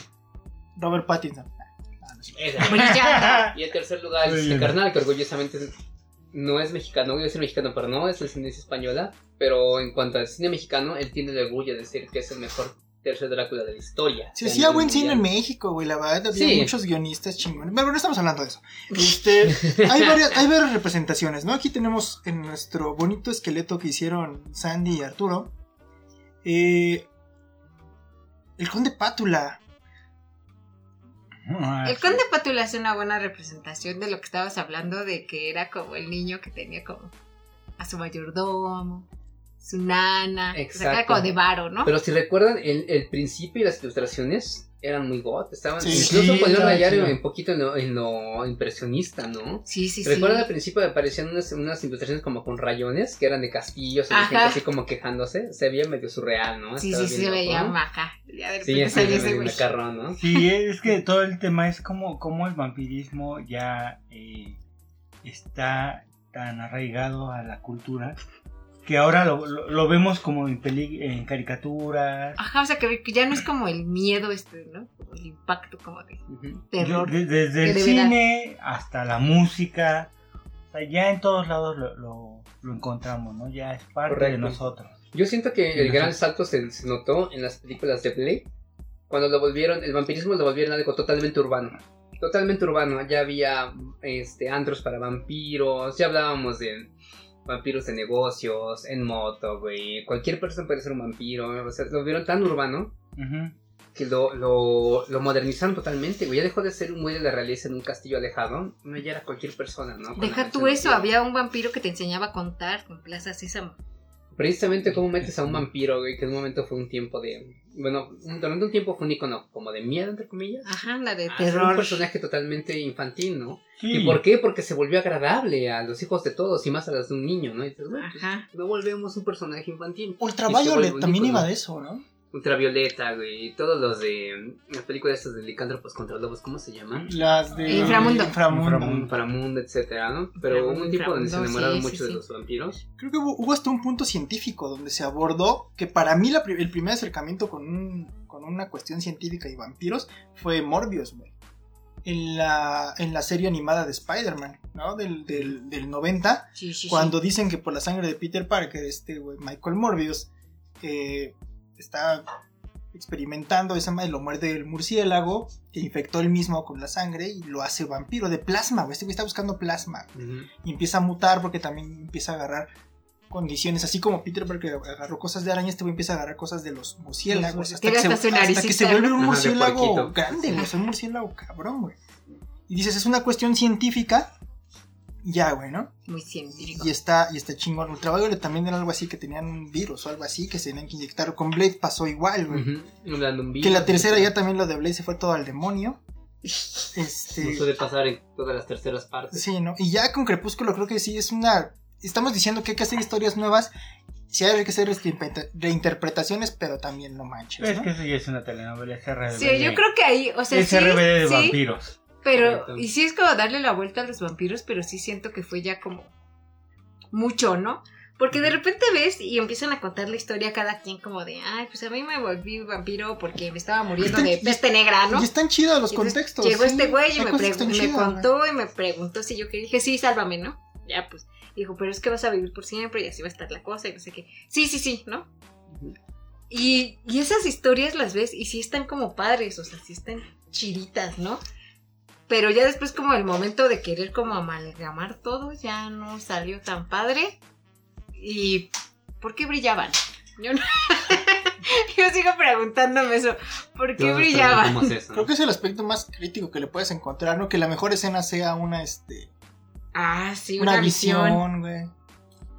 Robert Pattinson. Y en tercer lugar es Muy este carnal, que orgullosamente es- no es mexicano. Voy a decir mexicano, pero no, es de ascendencia española. Pero en cuanto al cine mexicano, él tiene el orgullo de decir que es el mejor tercer Drácula de la historia. Se hacía buen cine en. México, güey, la verdad. Había Sí. muchos guionistas chingones. Pero no estamos hablando de eso. Este, hay, varias, hay varias representaciones, ¿no? Aquí tenemos en nuestro bonito esqueleto que hicieron Sandy y Arturo. eh, el conde Pátula. Ah, El conde Pátula es una buena representación de lo que estabas hablando, de que era como el niño que tenía como a su mayordomo, su nana. O sea, que era Exacto. como de varo, ¿no? Pero si recuerdan, el, el principio y las ilustraciones eran muy got. Estaban, Sí, incluso sí, podían rayar un poquito en lo, en lo impresionista, ¿no? sí, sí, sí. ¿Recuerdan al principio aparecían unas, unas ilustraciones como con rayones que eran de castillos y gente así como quejándose? Se veía medio surreal, ¿no? Sí, Estaba sí, bien se veía de Sí, güey. macarrón, ¿no? Sí, es que todo el tema es como, como el vampirismo ya eh, está tan arraigado a la cultura que ahora lo, lo- lo vemos como en, peli- en caricaturas. Ajá, o sea, que que ya no es como el miedo este, ¿no? Como el impacto como de terror. Desde el de cine hasta la música. O sea, ya en todos lados lo, lo- lo encontramos, ¿no? Ya es parte de nosotros. Yo siento que el gran salto se, se notó en las películas de Blade. Cuando lo volvieron, el vampirismo lo volvieron algo totalmente urbano. Totalmente urbano. Ya había este, antros para vampiros. Ya hablábamos de vampiros de negocios, en moto, güey. Cualquier persona puede ser un vampiro. O sea, lo vieron tan urbano que lo, lo, lo modernizaron totalmente, güey. Ya dejó de ser un güey de la realeza en un castillo alejado. No, ya era cualquier persona, ¿no? Con Deja tú eso, había un vampiro que te enseñaba a contar con Plaza Sésamo. Precisamente cómo metes a un vampiro, güey, que en un momento fue un tiempo de... Bueno, durante un tiempo fue un icono como de miedo, entre comillas. Ajá, la de ser un terror. personaje totalmente infantil, ¿no? Sí. ¿Y por qué? Porque se volvió agradable a los hijos de todos y más a los de un niño, ¿no? Y dices, güey, pues, Ajá. no volvemos un personaje infantil. Ultraviolet también iba de eso, ¿no? Ultravioleta, güey, y todos los de... Las películas estas de licántropos contra lobos, ¿cómo se llaman? Las de Inframundo. Inframundo. Inframundo, etcétera, ¿no? Pero hubo un tipo donde se enamoraron sí, mucho sí, de sí. los vampiros. Creo que hubo, hubo hasta un punto científico donde se abordó que para mí la el primer acercamiento con, un, con una cuestión científica y vampiros fue Morbius, güey. En la, en la serie animada de Spider-Man, ¿no? Del, del, del 90, Sí, sí, cuando dicen que por la sangre de Peter Parker, este güey, Michael Morbius, eh, está experimentando esa madre, lo muerde el murciélago, que infectó él mismo con la sangre y lo hace vampiro de plasma, güey. Este güey está buscando plasma y empieza a mutar porque también empieza a agarrar condiciones, así como Peter Parker agarró cosas de araña, este güey empieza a agarrar cosas de los murciélagos, hasta, que se, hasta que vuelve un murciélago grande, güey, es un murciélago cabrón, güey. Y dices, es una cuestión científica, ya, güey, ¿no? Muy científico. Y está, y está chingón. Ultraviolet también era algo así, que tenían un virus o algo así, que se tenían que inyectar. Con Blade pasó igual, güey. Que la tercera ya también lo de Blade se fue todo al demonio. Este... suele pasar en todas las terceras partes. Sí, ¿no? Y ya con Crepúsculo creo que sí es una... Estamos diciendo que hay que hacer historias nuevas. Sí hay que hacer reinterpreta- reinterpretaciones, pero también no manches, Es ¿no? que eso ya es una telenovela, es RBD. Sí, yo creo que ahí, o sea, es sí, RBD de sí, vampiros. Pero, y sí es como darle la vuelta a los vampiros, pero sí siento que fue ya como mucho, ¿no? Porque de repente ves y empiezan a contar la historia cada quien como de, ay, pues a mí me volví vampiro porque me estaba muriendo Están- de peste negra, ¿no? Y están chidos los entonces contextos. Llegó sí. este güey y me, me contó y me preguntó si yo quería. Dije, sí, sálvame, ¿no? Ya, pues. Dijo, pero es que vas a vivir por siempre y así va a estar la cosa y no sé qué. Sí, sí, sí, ¿no? Y, y esas historias las ves y sí están como padres, o sea, sí están chiritas, ¿no? Pero ya después como el momento de querer como amalgamar todo ya no salió tan padre. ¿Y por qué brillaban? Yo no... Yo sigo preguntándome eso. ¿Por qué brillaban? preguntamos eso, ¿no? Creo que es el aspecto más crítico que le puedes encontrar, ¿no? Que la mejor escena sea una, este... Ah, sí, Una, una, visión, güey.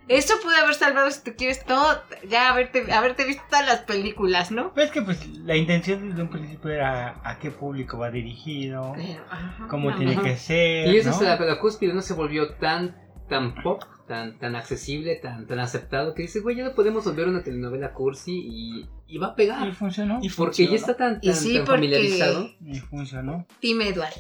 Eso pude haber salvado si tú quieres todo, ya haberte, haberte visto todas las películas, ¿no? Ves que pues la intención desde un principio era a qué público va dirigido, Pero, ajá, cómo tiene que ser. Y esa ¿no? es la, la cúspide, no se volvió tan, tan pop, tan, tan accesible, tan, tan aceptado, que dice, güey, ya no podemos volver una telenovela cursi y, y va a Y pegar. funcionó. Y Porque funcionó. ya está tan, Y tan, sí, tan porque- familiarizado. Y funcionó. Team Edward.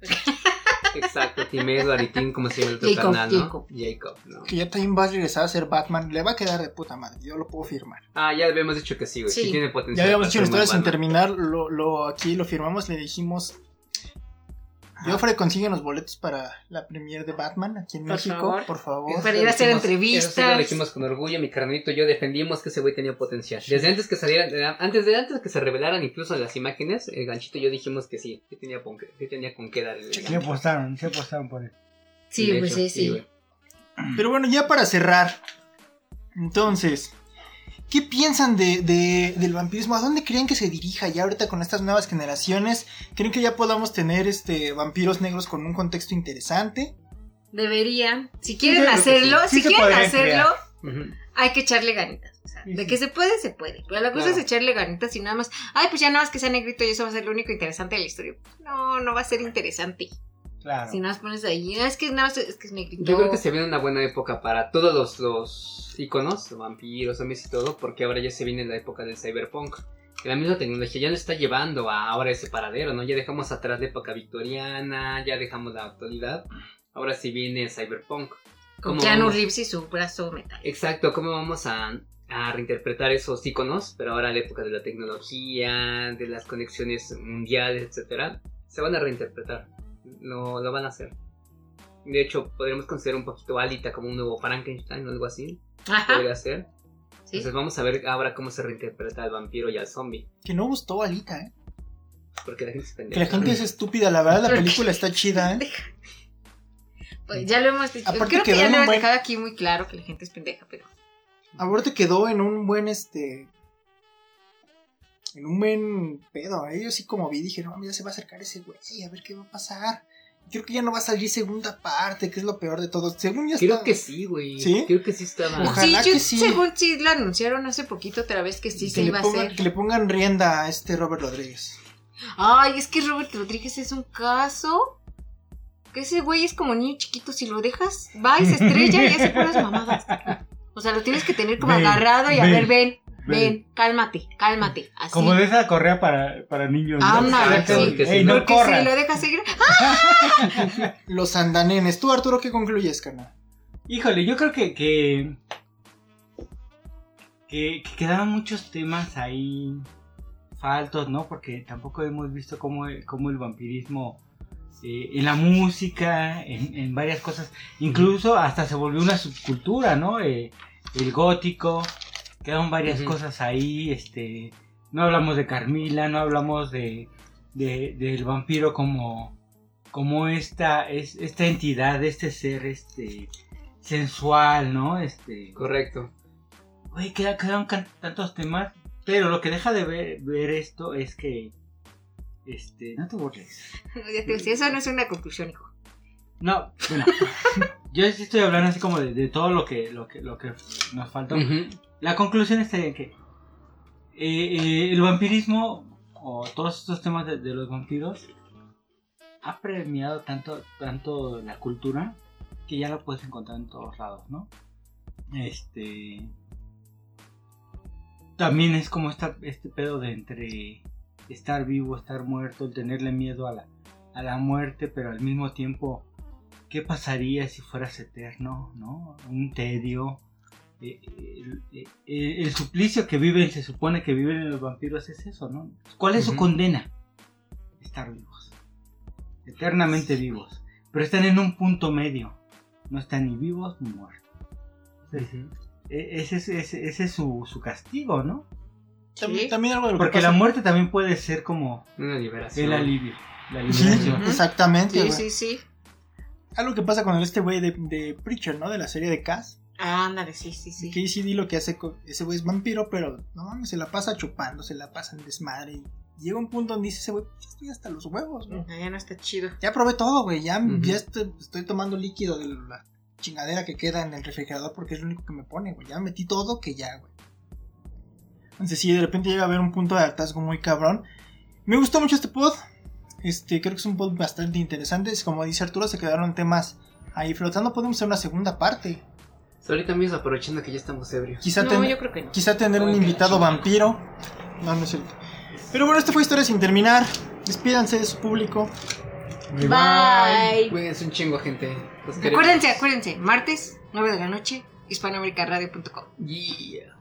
Exacto, Tim Edward y Tim, como se llama el otro Jacob, carnal, ¿no? Jacob. Jacob, ¿no? Que ya también va a regresar a ser Batman. Le va a quedar de puta madre. Yo lo puedo firmar. Ah, ya habíamos dicho que sí, güey. Sí, Sí. tiene Ya potencial. habíamos para dicho historias sin terminar. Lo, lo, aquí lo firmamos. Le dijimos. Joffrey consigue los boletos para la premiere de Batman aquí en Por México. favor. Por favor. Para ir a hacer Eso sí lo entrevistas. dijimos con orgullo, mi carnalito y yo defendimos que ese güey tenía potencial. Desde antes que salieran, eh, antes de antes que se revelaran incluso las imágenes, el ganchito y yo dijimos que sí, que tenía con qué, que tenía con qué dar. el- Se apostaron, se apostaron por él. Sí, pues hecho, sí, sí. Pero bueno, ya para cerrar. Entonces, ¿qué piensan de, de- del vampirismo? ¿A dónde creen que se dirija ya ahorita con estas nuevas generaciones? ¿Creen que ya podamos tener este vampiros negros con un contexto interesante? Deberían. Si quieren hacerlo, sí. Sí si quieren hacerlo, hay que echarle ganitas. O sea, Sí, de sí. que se puede, se puede. Pero la cosa Claro. es echarle ganitas y nada más. Ay, pues ya nada más que sea negrito y eso va a ser lo único interesante de la historia. No, no va a ser interesante. Claro. Si nada más pones ahí, "Ah, es que nada más es que es negrito. Yo creo que se viene una buena época para todos los, los iconos, vampiros, zombies y todo, porque ahora ya se viene la época del cyberpunk. Que la misma tecnología ya nos está llevando a ahora ese paradero, ¿no? Ya dejamos atrás la época victoriana, ya dejamos la actualidad. Ahora sí viene el cyberpunk. Con ¿Cómo Keanu vamos? Reeves y su brazo metal. Exacto, ¿cómo vamos a, a reinterpretar esos iconos? Pero ahora la época de la tecnología, de las conexiones mundiales, etcétera, se van a reinterpretar. Lo, lo van a hacer. De hecho, podríamos considerar un poquito Alita como un nuevo Frankenstein o algo así. Ajá. Podría ser. Sí. Entonces vamos a ver ahora cómo se reinterpreta al vampiro y al zombie. Que no gustó Alita, ¿eh? Porque la gente Que pendeja. la gente es estúpida. La verdad, la película está chida, ¿eh? Pues ya lo hemos dicho. Aparte Creo que ya lo hemos buen- dejado aquí muy claro que la gente es pendeja, pero. Ahorita quedó en un buen, este... En un buen pedo. ¿eh? Yo sí como vi, dije, no, ya se va a acercar ese güey, a ver qué va a pasar. Creo que ya no va a salir segunda parte, que es lo peor de todo. Según ya Creo está... que sí, güey. ¿Sí? Creo que sí estaba. Ojalá sí, yo, que sí. según sí lo anunciaron hace poquito otra vez que sí que se le iba a hacer. Que le pongan rienda a este Robert Rodríguez. Ay, es que Robert Rodríguez es un caso. Que ese güey es como niño chiquito. Si lo dejas, va y se estrella y hace puras mamadas. O sea, lo tienes que tener como Ven, agarrado y a ver, ven, ven, cálmate, cálmate. Así. Como de esa correa para, para niños. ¿no? Ándale, Exacto, sí. que si Ey, no- no Porque corran. si lo dejas seguir. Los andanenes. Tú, Arturo, ¿qué concluyes, carnal? Híjole, yo creo que que, que, que quedaron muchos temas ahí faltos, ¿no? Porque tampoco hemos visto cómo, cómo el vampirismo eh, en la música, en, en varias cosas, incluso hasta se volvió una subcultura, ¿no? Eh, el gótico, quedaron varias cosas ahí, este, no hablamos de Carmila, no hablamos de, de- del vampiro como como esta es esta entidad, este ser, este sensual, ¿no? Este, Correcto. Güey, queda- quedan can- tantos temas, pero lo que deja de ver, ver esto es que, este, no te burles. Ya te decía, eso no es una conclusión, hijo. No, bueno, yo sí estoy hablando así como de, de todo lo que, lo que, lo que nos faltó. Ujú. La conclusión está que eh, eh, el vampirismo o todos estos temas de, los vampiros ha premiado tanto, tanto la cultura que ya lo puedes encontrar en todos lados, ¿no? Este también es como esta, este pedo de entre estar vivo, estar muerto, tenerle miedo a la, a la muerte, pero al mismo tiempo, ¿qué pasaría si fueras eterno? ¿No? Un tedio. Eh, El, el- el suplicio que viven, se supone que viven los vampiros es eso, ¿no? ¿Cuál es su condena? Estar vivos. Eternamente vivos. Pero están en un punto medio. No están ni vivos ni muertos. E- Ese es, ese- ese es su, su castigo, ¿no? También, Sí. también algo de lo que Porque pasa- la muerte también puede ser como Una liberación. el alivio. La liberación. Exactamente, Sí, sí, sí. Algo que pasa con este güey de, de Preacher, ¿no? De la serie de Cass. Ándale, sí, sí, sí. Que sí di lo que hace con ese güey es vampiro, pero no mames, se la pasa chupando, se la pasa en desmadre. Y llega un punto donde dice ese güey, "Ya estoy hasta los huevos, ¿no? Ah, Ya no está chido. Ya probé todo, güey. Ya, ya estoy, estoy tomando líquido de la chingadera que queda en el refrigerador porque es lo único que me pone, güey. Ya metí todo que ya, güey. Entonces, sí, de repente llega a haber un punto de hartazgo muy cabrón. Me gustó mucho este pod. Este, creo que es un pod bastante interesante. Es Como dice Arturo, se quedaron temas ahí flotando. Podemos hacer una segunda parte. Ahorita mismo aprovechando que ya estamos ebrios. Quizá, No, ten- yo creo que no. quizá tener un invitado vampiro. No, no es cierto. Pero bueno, esta fue Historia sin terminar. Despídanse de su público. Bye. Cuídense un chingo, gente. Los queremos. Acuérdense, acuérdense. Martes, 9 de la noche, hispanoamericaradio.com. Yeah.